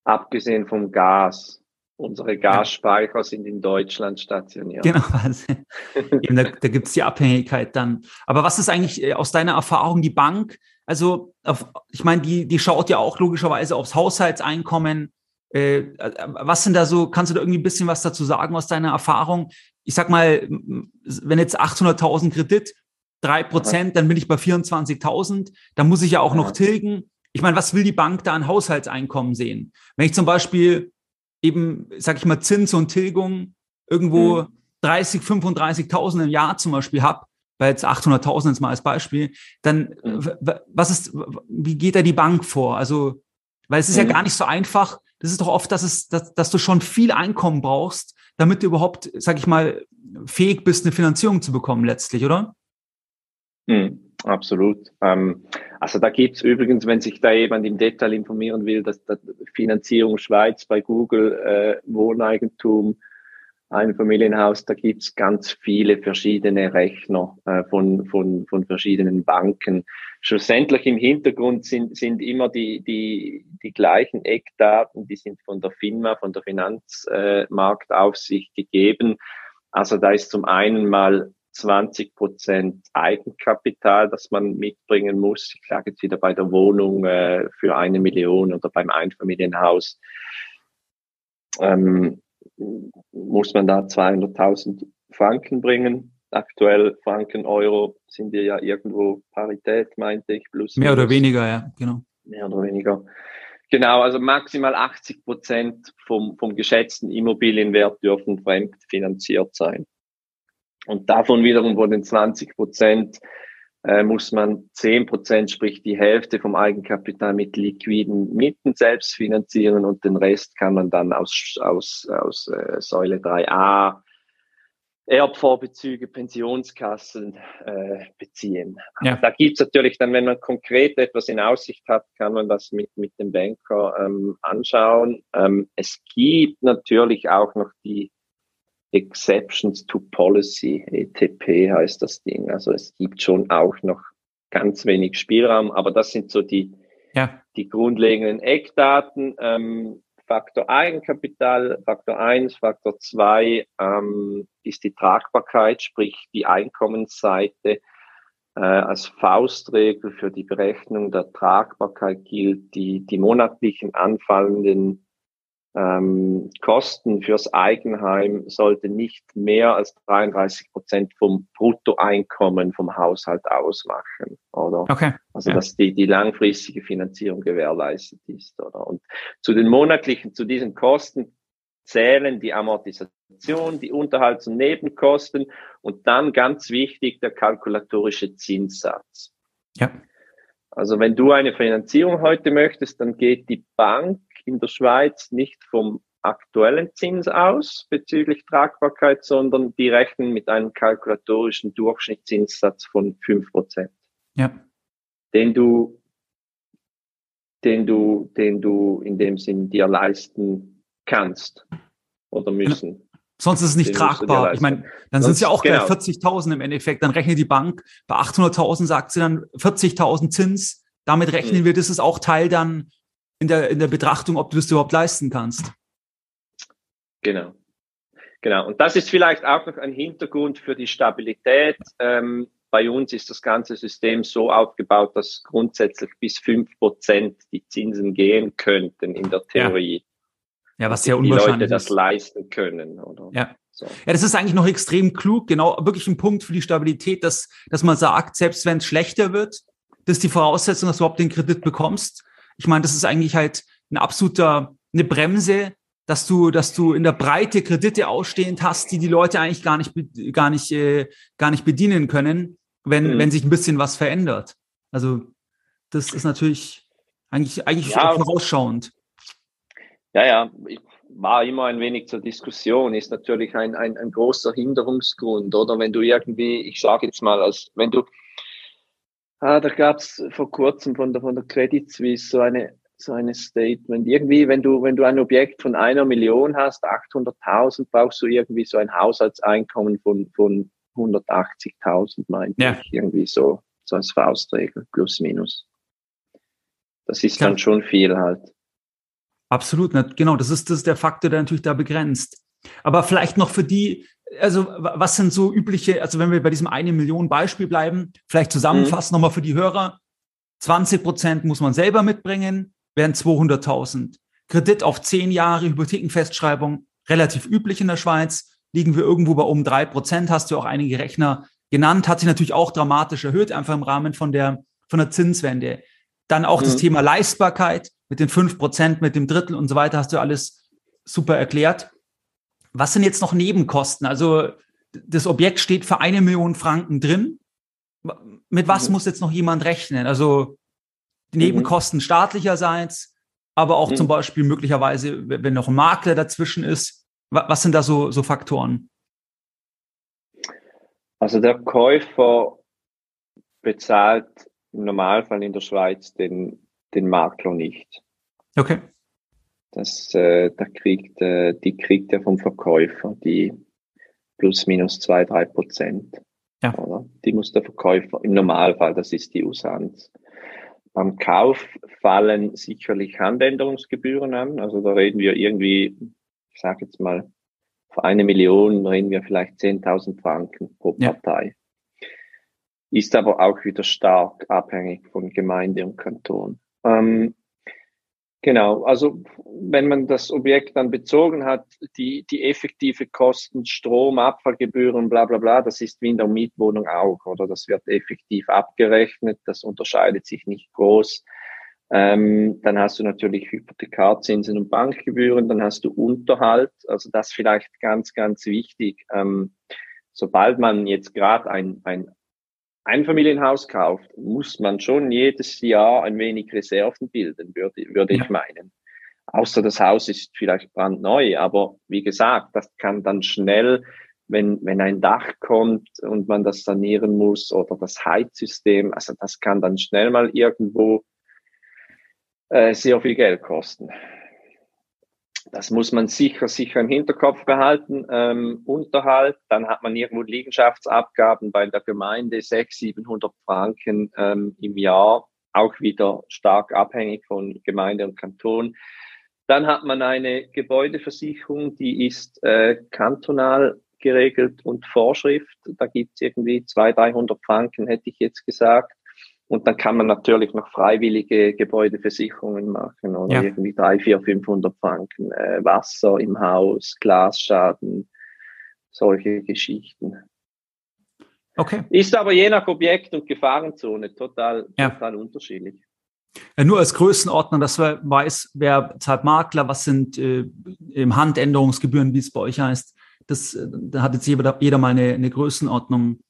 abgesehen vom Gas. Unsere Gasspeicher sind in Deutschland stationiert. Genau, also, <laughs> eben, da, da gibt es die Abhängigkeit dann. Aber was ist eigentlich äh, aus deiner Erfahrung die Bank? Also, auf, ich meine, die, die schaut ja auch logischerweise aufs Haushaltseinkommen, was sind da so, kannst du da irgendwie ein bisschen was dazu sagen aus deiner Erfahrung? Ich sag mal, wenn jetzt 800.000 Kredit, drei Prozent, dann bin ich bei 24.000. Da muss ich ja auch noch tilgen. Ich meine, was will die Bank da an Haushaltseinkommen sehen? Wenn ich zum Beispiel, eben, sag ich mal, Zins und Tilgung irgendwo mhm. 30, 35.000 im Jahr zum Beispiel habe, bei jetzt 800.000 jetzt mal als Beispiel, dann mhm. was ist, wie geht da die Bank vor? Also, weil es ist mhm. ja gar nicht so einfach. Das ist doch oft, dass es, dass, dass du schon viel Einkommen brauchst, damit du überhaupt, sag ich mal, fähig bist, eine Finanzierung zu bekommen letztlich, oder? Mhm. Absolut. Ähm, also da gibt's übrigens, wenn sich da jemand im Detail informieren will, dass, dass Finanzierung Schweiz bei Google, äh, Wohneigentum, ein Familienhaus, da gibt's ganz viele verschiedene Rechner äh, von, von, von verschiedenen Banken. Schlussendlich im Hintergrund sind, sind immer die, die, die gleichen Eckdaten, die sind von der FINMA, von der Finanzmarktaufsicht gegeben. Also da ist zum einen mal 20 Prozent Eigenkapital, das man mitbringen muss. Ich sage jetzt wieder bei der Wohnung äh, für eine Million oder beim Einfamilienhaus ähm, muss man da 200.000 Franken bringen. Aktuell Franken, Euro sind wir ja irgendwo Parität, meinte ich. Plus mehr oder weniger, ja, genau. Mehr oder weniger. Genau, also maximal 80 Prozent vom, vom geschätzten Immobilienwert dürfen fremdfinanziert sein. Und davon wiederum von den 20 Prozent äh, muss man 10 Prozent, sprich die Hälfte vom Eigenkapital mit liquiden Mitten selbst finanzieren und den Rest kann man dann aus, aus, aus äh, Säule 3a, Erbvorbezüge, Pensionskassen äh, beziehen. Ja. Da gibt's natürlich dann, wenn man konkret etwas in Aussicht hat, kann man das mit, mit dem Banker ähm, anschauen. Ähm, es gibt natürlich auch noch die Exceptions to Policy, ETP heißt das Ding. Also es gibt schon auch noch ganz wenig Spielraum, aber das sind so die, ja. die grundlegenden Eckdaten. Ähm, Faktor Eigenkapital, Faktor 1, Faktor 2 ähm, ist die Tragbarkeit, sprich die Einkommensseite. Äh, als Faustregel für die Berechnung der Tragbarkeit gilt die, die monatlichen anfallenden ähm, Kosten fürs Eigenheim sollte nicht mehr als 33 Prozent vom Bruttoeinkommen vom Haushalt ausmachen, oder? Okay. Also, ja. dass die, die langfristige Finanzierung gewährleistet ist, oder? Und zu den monatlichen, zu diesen Kosten zählen die Amortisation, die Unterhalts- und Nebenkosten und dann ganz wichtig der kalkulatorische Zinssatz. Ja. Also wenn du eine Finanzierung heute möchtest, dann geht die Bank in der Schweiz nicht vom aktuellen Zins aus bezüglich Tragbarkeit, sondern die rechnen mit einem kalkulatorischen Durchschnittszinssatz von fünf Prozent. Ja. Den du, den du, den du in dem Sinn dir leisten kannst oder müssen. Sonst ist es nicht tragbar. Ich meine, dann sind es ja auch genau. gleich 40.000 im Endeffekt. Dann rechnet die Bank bei 800.000 sagt sie dann 40.000 Zins. Damit rechnen mhm. wir, das ist auch Teil dann in der, in der Betrachtung, ob du das überhaupt leisten kannst. Genau. Genau. Und das ist vielleicht auch noch ein Hintergrund für die Stabilität. Ähm, bei uns ist das ganze System so aufgebaut, dass grundsätzlich bis fünf Prozent die Zinsen gehen könnten in der Theorie. Ja, ja was sehr unwahrscheinlich die Leute das leisten können. Oder? Ja. So. Ja, das ist eigentlich noch extrem klug, genau, wirklich ein Punkt für die Stabilität, dass, dass man sagt, selbst wenn es schlechter wird, das ist die Voraussetzung, dass du überhaupt den Kredit bekommst. Ich meine, das ist eigentlich halt ein absoluter, eine Bremse, dass du, dass du in der Breite Kredite ausstehend hast, die die Leute eigentlich gar nicht, gar nicht, äh, gar nicht bedienen können, wenn, mhm. wenn sich ein bisschen was verändert. Also, das ist natürlich eigentlich, eigentlich ja, vorausschauend. Ja, ja, war immer ein wenig zur Diskussion, ist natürlich ein, ein, ein großer Hinderungsgrund, oder wenn du irgendwie, ich sage jetzt mal, als wenn du Ah, da gab es vor kurzem von der, von der Credit Suisse so eine, so eine Statement. Irgendwie, wenn du, wenn du ein Objekt von einer Million hast, 800.000, brauchst du irgendwie so ein Haushaltseinkommen von, von 180.000, meinte ja. ich. Irgendwie so, so als Faustregel, plus minus. Das ist ja. dann schon viel halt. Absolut, genau. Das ist, das ist der Faktor, der natürlich da begrenzt. Aber vielleicht noch für die, also was sind so übliche, also wenn wir bei diesem eine Million Beispiel bleiben, vielleicht zusammenfassen mhm. nochmal für die Hörer. 20 Prozent muss man selber mitbringen, wären 200.000. Kredit auf zehn Jahre, Hypothekenfestschreibung, relativ üblich in der Schweiz. Liegen wir irgendwo bei um drei Prozent, hast du auch einige Rechner genannt, hat sich natürlich auch dramatisch erhöht, einfach im Rahmen von der, von der Zinswende. Dann auch mhm. das Thema Leistbarkeit mit den fünf Prozent, mit dem Drittel und so weiter, hast du alles super erklärt. Was sind jetzt noch Nebenkosten? Also das Objekt steht für eine Million Franken drin. Mit was mhm. muss jetzt noch jemand rechnen? Also mhm. Nebenkosten staatlicherseits, aber auch mhm. zum Beispiel möglicherweise, wenn noch ein Makler dazwischen ist. Was sind da so, so Faktoren? Also der Käufer bezahlt im Normalfall in der Schweiz den, den Makler nicht. Okay. Das, äh, da kriegt, äh, die kriegt er vom Verkäufer, die plus minus zwei, drei Prozent. Ja. Oder? Die muss der Verkäufer im Normalfall, das ist die Usanz. Beim Kauf fallen sicherlich Handänderungsgebühren an. Also da reden wir irgendwie, ich sage jetzt mal, für eine Million reden wir vielleicht 10.000 Franken pro Partei. Ja. Ist aber auch wieder stark abhängig von Gemeinde und Kanton. Ähm, Genau, also wenn man das Objekt dann bezogen hat, die, die effektive Kosten, Strom, Abfallgebühren, bla bla bla, das ist wie in der Mietwohnung auch, oder? Das wird effektiv abgerechnet, das unterscheidet sich nicht groß. Ähm, dann hast du natürlich Hypothekarzinsen und Bankgebühren, dann hast du Unterhalt, also das vielleicht ganz, ganz wichtig. Ähm, sobald man jetzt gerade ein, ein Einfamilienhaus kauft, muss man schon jedes Jahr ein wenig Reserven bilden, würde, würde ja. ich meinen. Außer das Haus ist vielleicht brandneu, aber wie gesagt, das kann dann schnell, wenn, wenn ein Dach kommt und man das sanieren muss oder das Heizsystem, also das kann dann schnell mal irgendwo äh, sehr viel Geld kosten. Das muss man sicher, sicher im Hinterkopf behalten. Ähm, Unterhalt, dann hat man irgendwo Liegenschaftsabgaben bei der Gemeinde, 600, 700 Franken ähm, im Jahr, auch wieder stark abhängig von Gemeinde und Kanton. Dann hat man eine Gebäudeversicherung, die ist äh, kantonal geregelt und Vorschrift. Da gibt es irgendwie 200, 300 Franken, hätte ich jetzt gesagt. Und dann kann man natürlich noch freiwillige Gebäudeversicherungen machen oder ja. irgendwie drei, vier, 500 Franken äh, Wasser im Haus, Glasschaden, solche Geschichten. Okay. Ist aber je nach Objekt und Gefahrenzone total, ja. total unterschiedlich. Ja, nur als Größenordner, dass man weiß, wer zahlt Makler, was sind äh, Handänderungsgebühren, wie es bei euch heißt. Das, äh, da hat jetzt jeder, jeder mal eine, eine Größenordnung.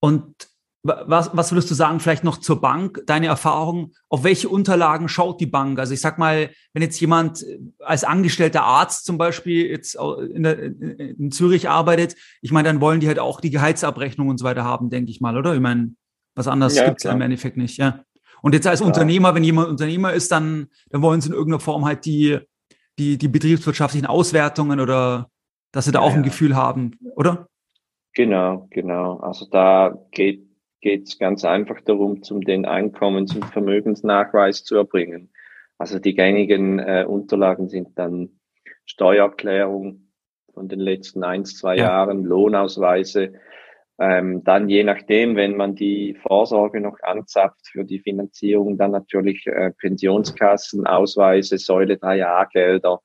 Und was, was würdest du sagen, vielleicht noch zur Bank, deine Erfahrung, auf welche Unterlagen schaut die Bank? Also ich sag mal, wenn jetzt jemand als angestellter Arzt zum Beispiel jetzt in, der, in Zürich arbeitet, ich meine, dann wollen die halt auch die Gehaltsabrechnung und so weiter haben, denke ich mal, oder? Ich meine, was anderes ja, gibt's ja im Endeffekt nicht, ja. Und jetzt als ja. Unternehmer, wenn jemand Unternehmer ist, dann, dann wollen sie in irgendeiner Form halt die, die, die betriebswirtschaftlichen Auswertungen oder dass sie da ja, auch ein Gefühl haben, oder? Genau, genau. Also da geht geht es ganz einfach darum, zum den Einkommens- und Vermögensnachweis zu erbringen. Also die gängigen äh, Unterlagen sind dann Steuererklärung von den letzten ein, zwei ja. Jahren, Lohnausweise. Ähm, dann je nachdem, wenn man die Vorsorge noch anzapft für die Finanzierung, dann natürlich äh, Pensionskassen, Ausweise, Säule 3a-Gelder,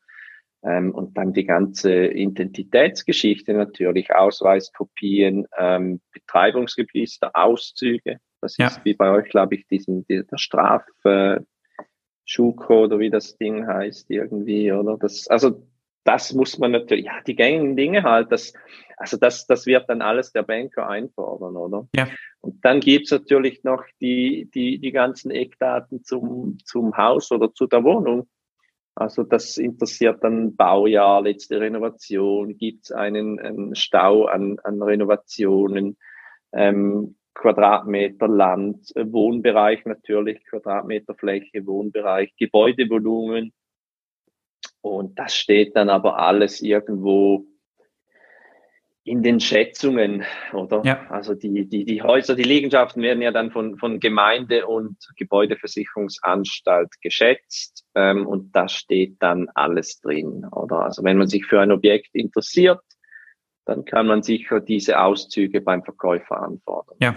ähm, und dann die ganze Identitätsgeschichte natürlich, Ausweiskopien, ähm, Betreibungsregister, Auszüge. Das ja. ist wie bei euch, glaube ich, diesen, der Straf, äh, Schuko oder wie das Ding heißt irgendwie, oder? Das, also, das muss man natürlich, ja, die gängigen Dinge halt, das, also das, das wird dann alles der Banker einfordern, oder? Ja. Und dann gibt's natürlich noch die, die, die ganzen Eckdaten zum, zum Haus oder zu der Wohnung. Also das interessiert dann Baujahr, letzte Renovation, gibt es einen, einen, Stau an, an Renovationen, ähm, Quadratmeter Land, Wohnbereich natürlich, Quadratmeter Fläche, Wohnbereich, Gebäudevolumen. Und das steht dann aber alles irgendwo in den Schätzungen, oder? Ja. Also die, die, die Häuser, die Liegenschaften werden ja dann von, von Gemeinde und Gebäudeversicherungsanstalt geschätzt ähm, und da steht dann alles drin, oder? Also wenn man sich für ein Objekt interessiert, dann kann man sicher diese Auszüge beim Verkäufer anfordern. Ja.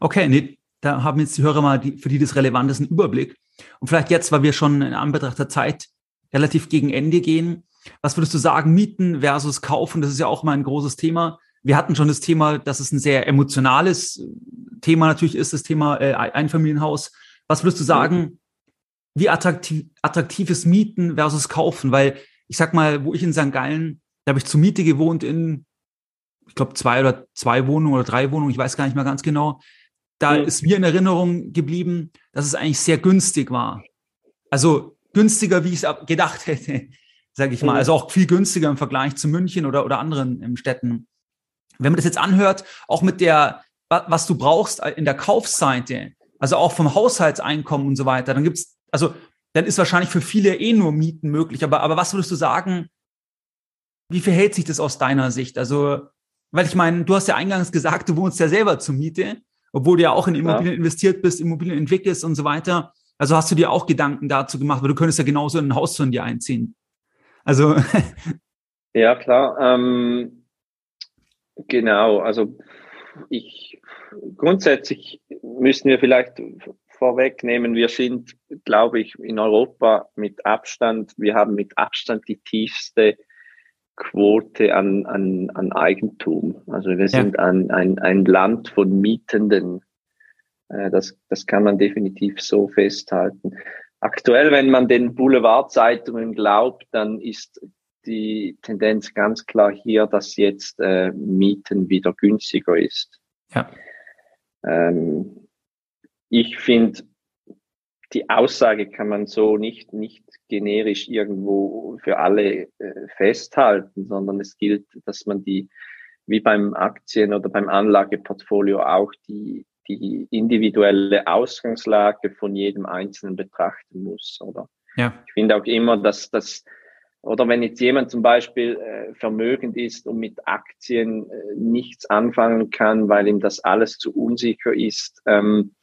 Okay, nee, da haben jetzt die Hörer mal die, für die das Relevant ist einen Überblick. Und vielleicht jetzt, weil wir schon in Anbetracht der Zeit relativ gegen Ende gehen, was würdest du sagen, Mieten versus Kaufen? Das ist ja auch mal ein großes Thema. Wir hatten schon das Thema, dass es ein sehr emotionales Thema natürlich ist, das Thema äh, Einfamilienhaus. Was würdest du sagen, wie attraktiv, attraktiv ist Mieten versus Kaufen? Weil ich sag mal, wo ich in St. Gallen, da habe ich zur Miete gewohnt in, ich glaube, zwei oder zwei Wohnungen oder drei Wohnungen, ich weiß gar nicht mehr ganz genau. Da mhm. ist mir in Erinnerung geblieben, dass es eigentlich sehr günstig war. Also günstiger, wie ich es gedacht hätte, sage ich mal. Mhm. Also auch viel günstiger im Vergleich zu München oder, oder anderen ähm, Städten. Wenn man das jetzt anhört, auch mit der, was du brauchst in der Kaufseite, also auch vom Haushaltseinkommen und so weiter, dann gibt's, also dann ist wahrscheinlich für viele eh nur Mieten möglich. Aber, aber was würdest du sagen, wie verhält sich das aus deiner Sicht? Also, weil ich meine, du hast ja eingangs gesagt, du wohnst ja selber zur Miete, obwohl du ja auch in Immobilien ja. investiert bist, Immobilien entwickelst und so weiter. Also hast du dir auch Gedanken dazu gemacht, weil du könntest ja genauso in ein Haus von dir einziehen. Also. <laughs> ja, klar. Ähm, genau. Also ich grundsätzlich müssen wir vielleicht vorwegnehmen. Wir sind, glaube ich, in Europa mit Abstand, wir haben mit Abstand die tiefste Quote an, an, an Eigentum. Also wir sind ja. ein, ein, ein Land von Mietenden. Äh, das, das kann man definitiv so festhalten. Aktuell, wenn man den Boulevardzeitungen glaubt, dann ist die Tendenz ganz klar hier, dass jetzt äh, Mieten wieder günstiger ist. Ja. Ähm, ich finde, die Aussage kann man so nicht, nicht generisch irgendwo für alle äh, festhalten, sondern es gilt, dass man die, wie beim Aktien- oder beim Anlageportfolio auch die, die individuelle Ausgangslage von jedem Einzelnen betrachten muss, oder? Ja. Ich finde auch immer, dass das, oder wenn jetzt jemand zum Beispiel äh, vermögend ist und mit Aktien äh, nichts anfangen kann, weil ihm das alles zu unsicher ist, ähm,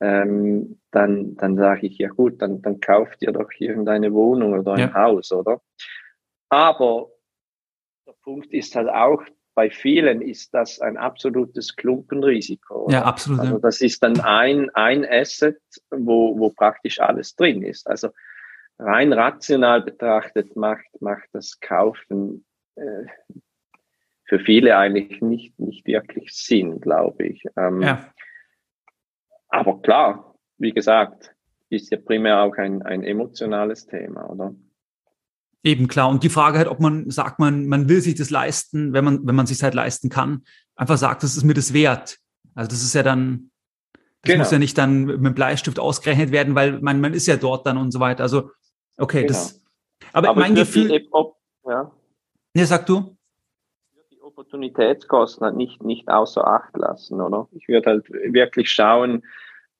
ähm, dann, dann sage ich, ja gut, dann, dann kauft ihr doch irgendeine Wohnung oder ein ja. Haus, oder? Aber der Punkt ist halt auch, bei vielen ist das ein absolutes Klumpenrisiko. Oder? Ja, absolut. Also das ist dann ein, ein Asset, wo, wo praktisch alles drin ist. Also rein rational betrachtet macht, macht das Kaufen äh, für viele eigentlich nicht, nicht wirklich Sinn, glaube ich. Ähm, ja. Aber klar, wie gesagt, ist ja primär auch ein, ein emotionales Thema, oder? Eben klar. Und die Frage halt, ob man sagt, man, man will sich das leisten, wenn man, wenn man sich halt leisten kann, einfach sagt, das ist mir das wert. Also das ist ja dann, das genau. muss ja nicht dann mit Bleistift ausgerechnet werden, weil man, man ist ja dort dann und so weiter. Also, okay, genau. das. Aber, aber mein Gefühl. Ob, ja. Nee, sag du. Die Opportunitätskosten halt nicht, nicht außer Acht lassen, oder? Ich würde halt wirklich schauen,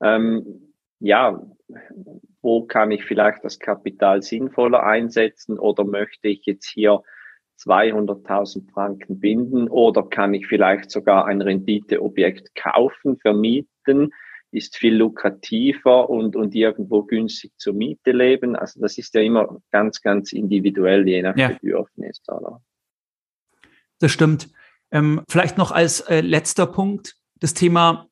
ähm, ja, wo kann ich vielleicht das Kapital sinnvoller einsetzen oder möchte ich jetzt hier 200.000 Franken binden oder kann ich vielleicht sogar ein Renditeobjekt kaufen, vermieten, ist viel lukrativer und, und irgendwo günstig zur Miete leben. Also das ist ja immer ganz, ganz individuell, je nach ja. Bedürfnis. Oder? Das stimmt. Ähm, vielleicht noch als äh, letzter Punkt das Thema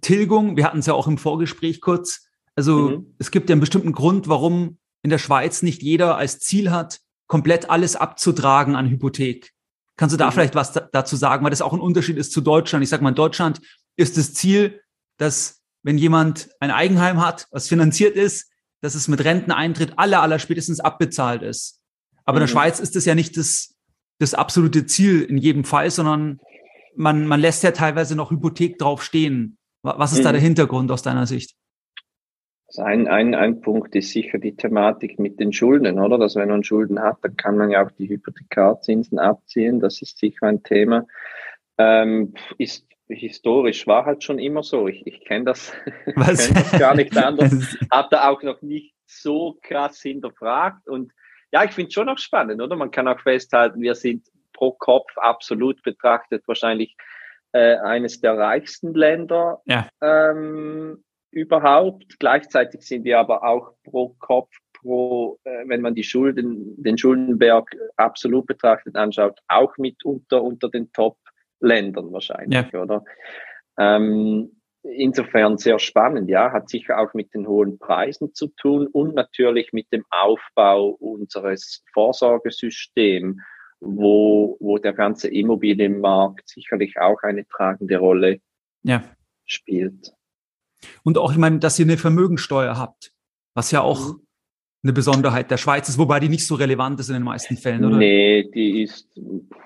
Tilgung, wir hatten es ja auch im Vorgespräch kurz. Also mhm. es gibt ja einen bestimmten Grund, warum in der Schweiz nicht jeder als Ziel hat, komplett alles abzutragen an Hypothek. Kannst du da mhm. vielleicht was dazu sagen, weil das auch ein Unterschied ist zu Deutschland? Ich sage mal, in Deutschland ist das Ziel, dass wenn jemand ein Eigenheim hat, was finanziert ist, dass es mit Renteneintritt aller, aller spätestens abbezahlt ist. Aber mhm. in der mhm. Schweiz ist das ja nicht das, das absolute Ziel in jedem Fall, sondern man, man lässt ja teilweise noch Hypothek drauf stehen. Was ist mhm. da der. Hintergrund aus deiner Sicht? Also ein, ein, ein Punkt ist sicher die Thematik mit den Schulden, oder? Dass wenn man Schulden hat, dann kann man ja auch die Hypothekarzinsen abziehen. Das ist sicher ein Thema. Ähm, ist historisch war halt schon immer so. Ich, ich kenne das, <laughs> kenn das gar nicht anders. <laughs> Hab da auch noch nicht so krass hinterfragt. Und ja, ich finde es schon noch spannend, oder? Man kann auch festhalten, wir sind pro Kopf absolut betrachtet wahrscheinlich äh, eines der reichsten Länder ja. ähm, überhaupt. Gleichzeitig sind wir aber auch pro Kopf, pro, äh, wenn man die Schulden, den Schuldenberg absolut betrachtet anschaut, auch mitunter unter den Top-Ländern wahrscheinlich, ja. oder? Ähm, insofern sehr spannend, ja, hat sicher auch mit den hohen Preisen zu tun und natürlich mit dem Aufbau unseres Vorsorgesystems wo, wo der ganze Immobilienmarkt sicherlich auch eine tragende Rolle ja. spielt. Und auch, ich meine, dass ihr eine Vermögensteuer habt, was ja auch, mhm. eine Besonderheit der Schweiz ist, wobei die nicht so relevant ist in den meisten Fällen, oder? Nee, die ist,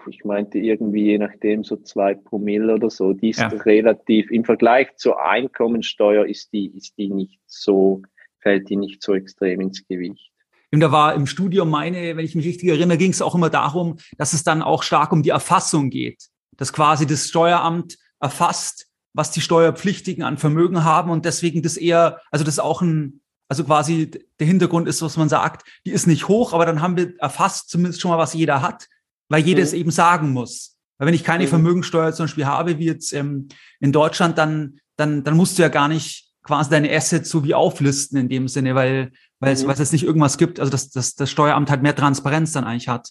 ich meinte irgendwie je nachdem so zwei Promille oder so. Die ist ja. relativ, im Vergleich zur Einkommensteuer ist die, ist die nicht so, fällt die nicht so extrem ins Gewicht. Und da war im Studium meine, wenn ich mich richtig erinnere, ging es auch immer darum, dass es dann auch stark um die Erfassung geht. Dass quasi das Steueramt erfasst, was die Steuerpflichtigen an Vermögen haben und deswegen das eher, also das auch ein, also quasi der Hintergrund ist, was man sagt, die ist nicht hoch, aber dann haben wir erfasst zumindest schon mal, was jeder hat, weil jeder mhm. es eben sagen muss. Weil wenn ich keine mhm. Vermögensteuer zum Beispiel habe, wie jetzt ähm, in Deutschland, dann, dann, dann musst du ja gar nicht quasi deine Assets so wie auflisten in dem Sinne, weil, weil, es, mhm. weil es jetzt nicht irgendwas gibt, also dass, dass das Steueramt halt mehr Transparenz dann eigentlich hat.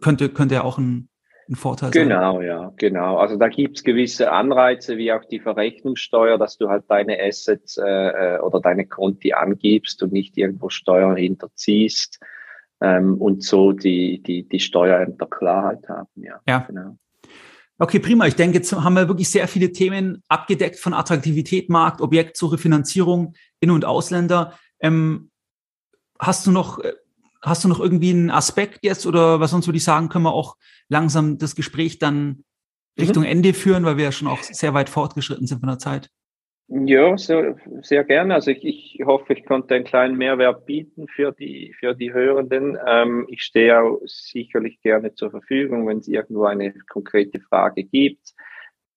Könnte, könnte ja auch ein, ein Vorteil genau, sein. Genau, ja, genau. Also da gibt's gewisse Anreize, wie auch die Verrechnungssteuer, dass du halt deine Assets äh, äh, oder deine Konti angibst und nicht irgendwo Steuern hinterziehst ähm, und so die, die, die Steuerämter Klarheit haben. Ja, ja. genau. Okay, prima. Ich denke, jetzt haben wir wirklich sehr viele Themen abgedeckt von Attraktivität, Markt, Objektsuche, Finanzierung, In- und Ausländer. Ähm, hast du noch äh, hast du noch irgendwie einen Aspekt jetzt oder was sonst würde ich sagen, können wir auch langsam das Gespräch dann Richtung mhm. Ende führen, weil wir ja schon auch sehr weit fortgeschritten sind von der Zeit. Ja, sehr, sehr gerne. Also ich, ich hoffe, ich konnte einen kleinen Mehrwert bieten für die, für die Hörenden. Ähm, ich stehe auch sicherlich gerne zur Verfügung, wenn es irgendwo eine konkrete Frage gibt,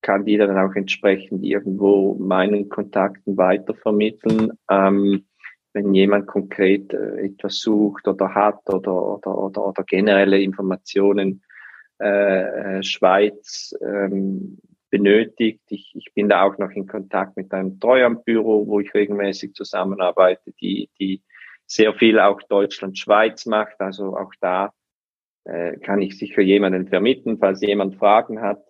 kann die dann auch entsprechend irgendwo meinen Kontakten weitervermitteln. Ähm, wenn jemand konkret äh, etwas sucht oder hat oder, oder, oder, oder generelle Informationen äh, äh, Schweiz ähm, benötigt. Ich, ich bin da auch noch in Kontakt mit einem Treuhandbüro, wo ich regelmäßig zusammenarbeite, die, die sehr viel auch Deutschland-Schweiz macht. Also auch da äh, kann ich sicher jemanden vermitteln, falls jemand Fragen hat.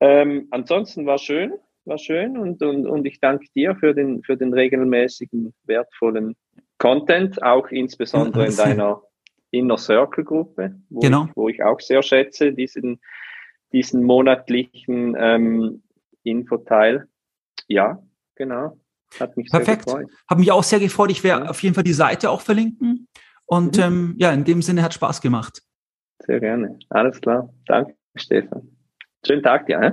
Ähm, ansonsten war schön war schön und, und, und ich danke dir für den, für den regelmäßigen, wertvollen Content, auch insbesondere in deiner Inner Circle Gruppe, wo, genau. ich, wo ich auch sehr schätze, diesen, diesen monatlichen ähm, Infoteil. Ja, genau. Hat mich Perfekt. sehr gefreut. Hat mich auch sehr gefreut. Ich werde ja. auf jeden Fall die Seite auch verlinken. Und mhm. ähm, ja, in dem Sinne hat Spaß gemacht. Sehr gerne. Alles klar. Danke, Stefan. Schönen Tag dir. Äh?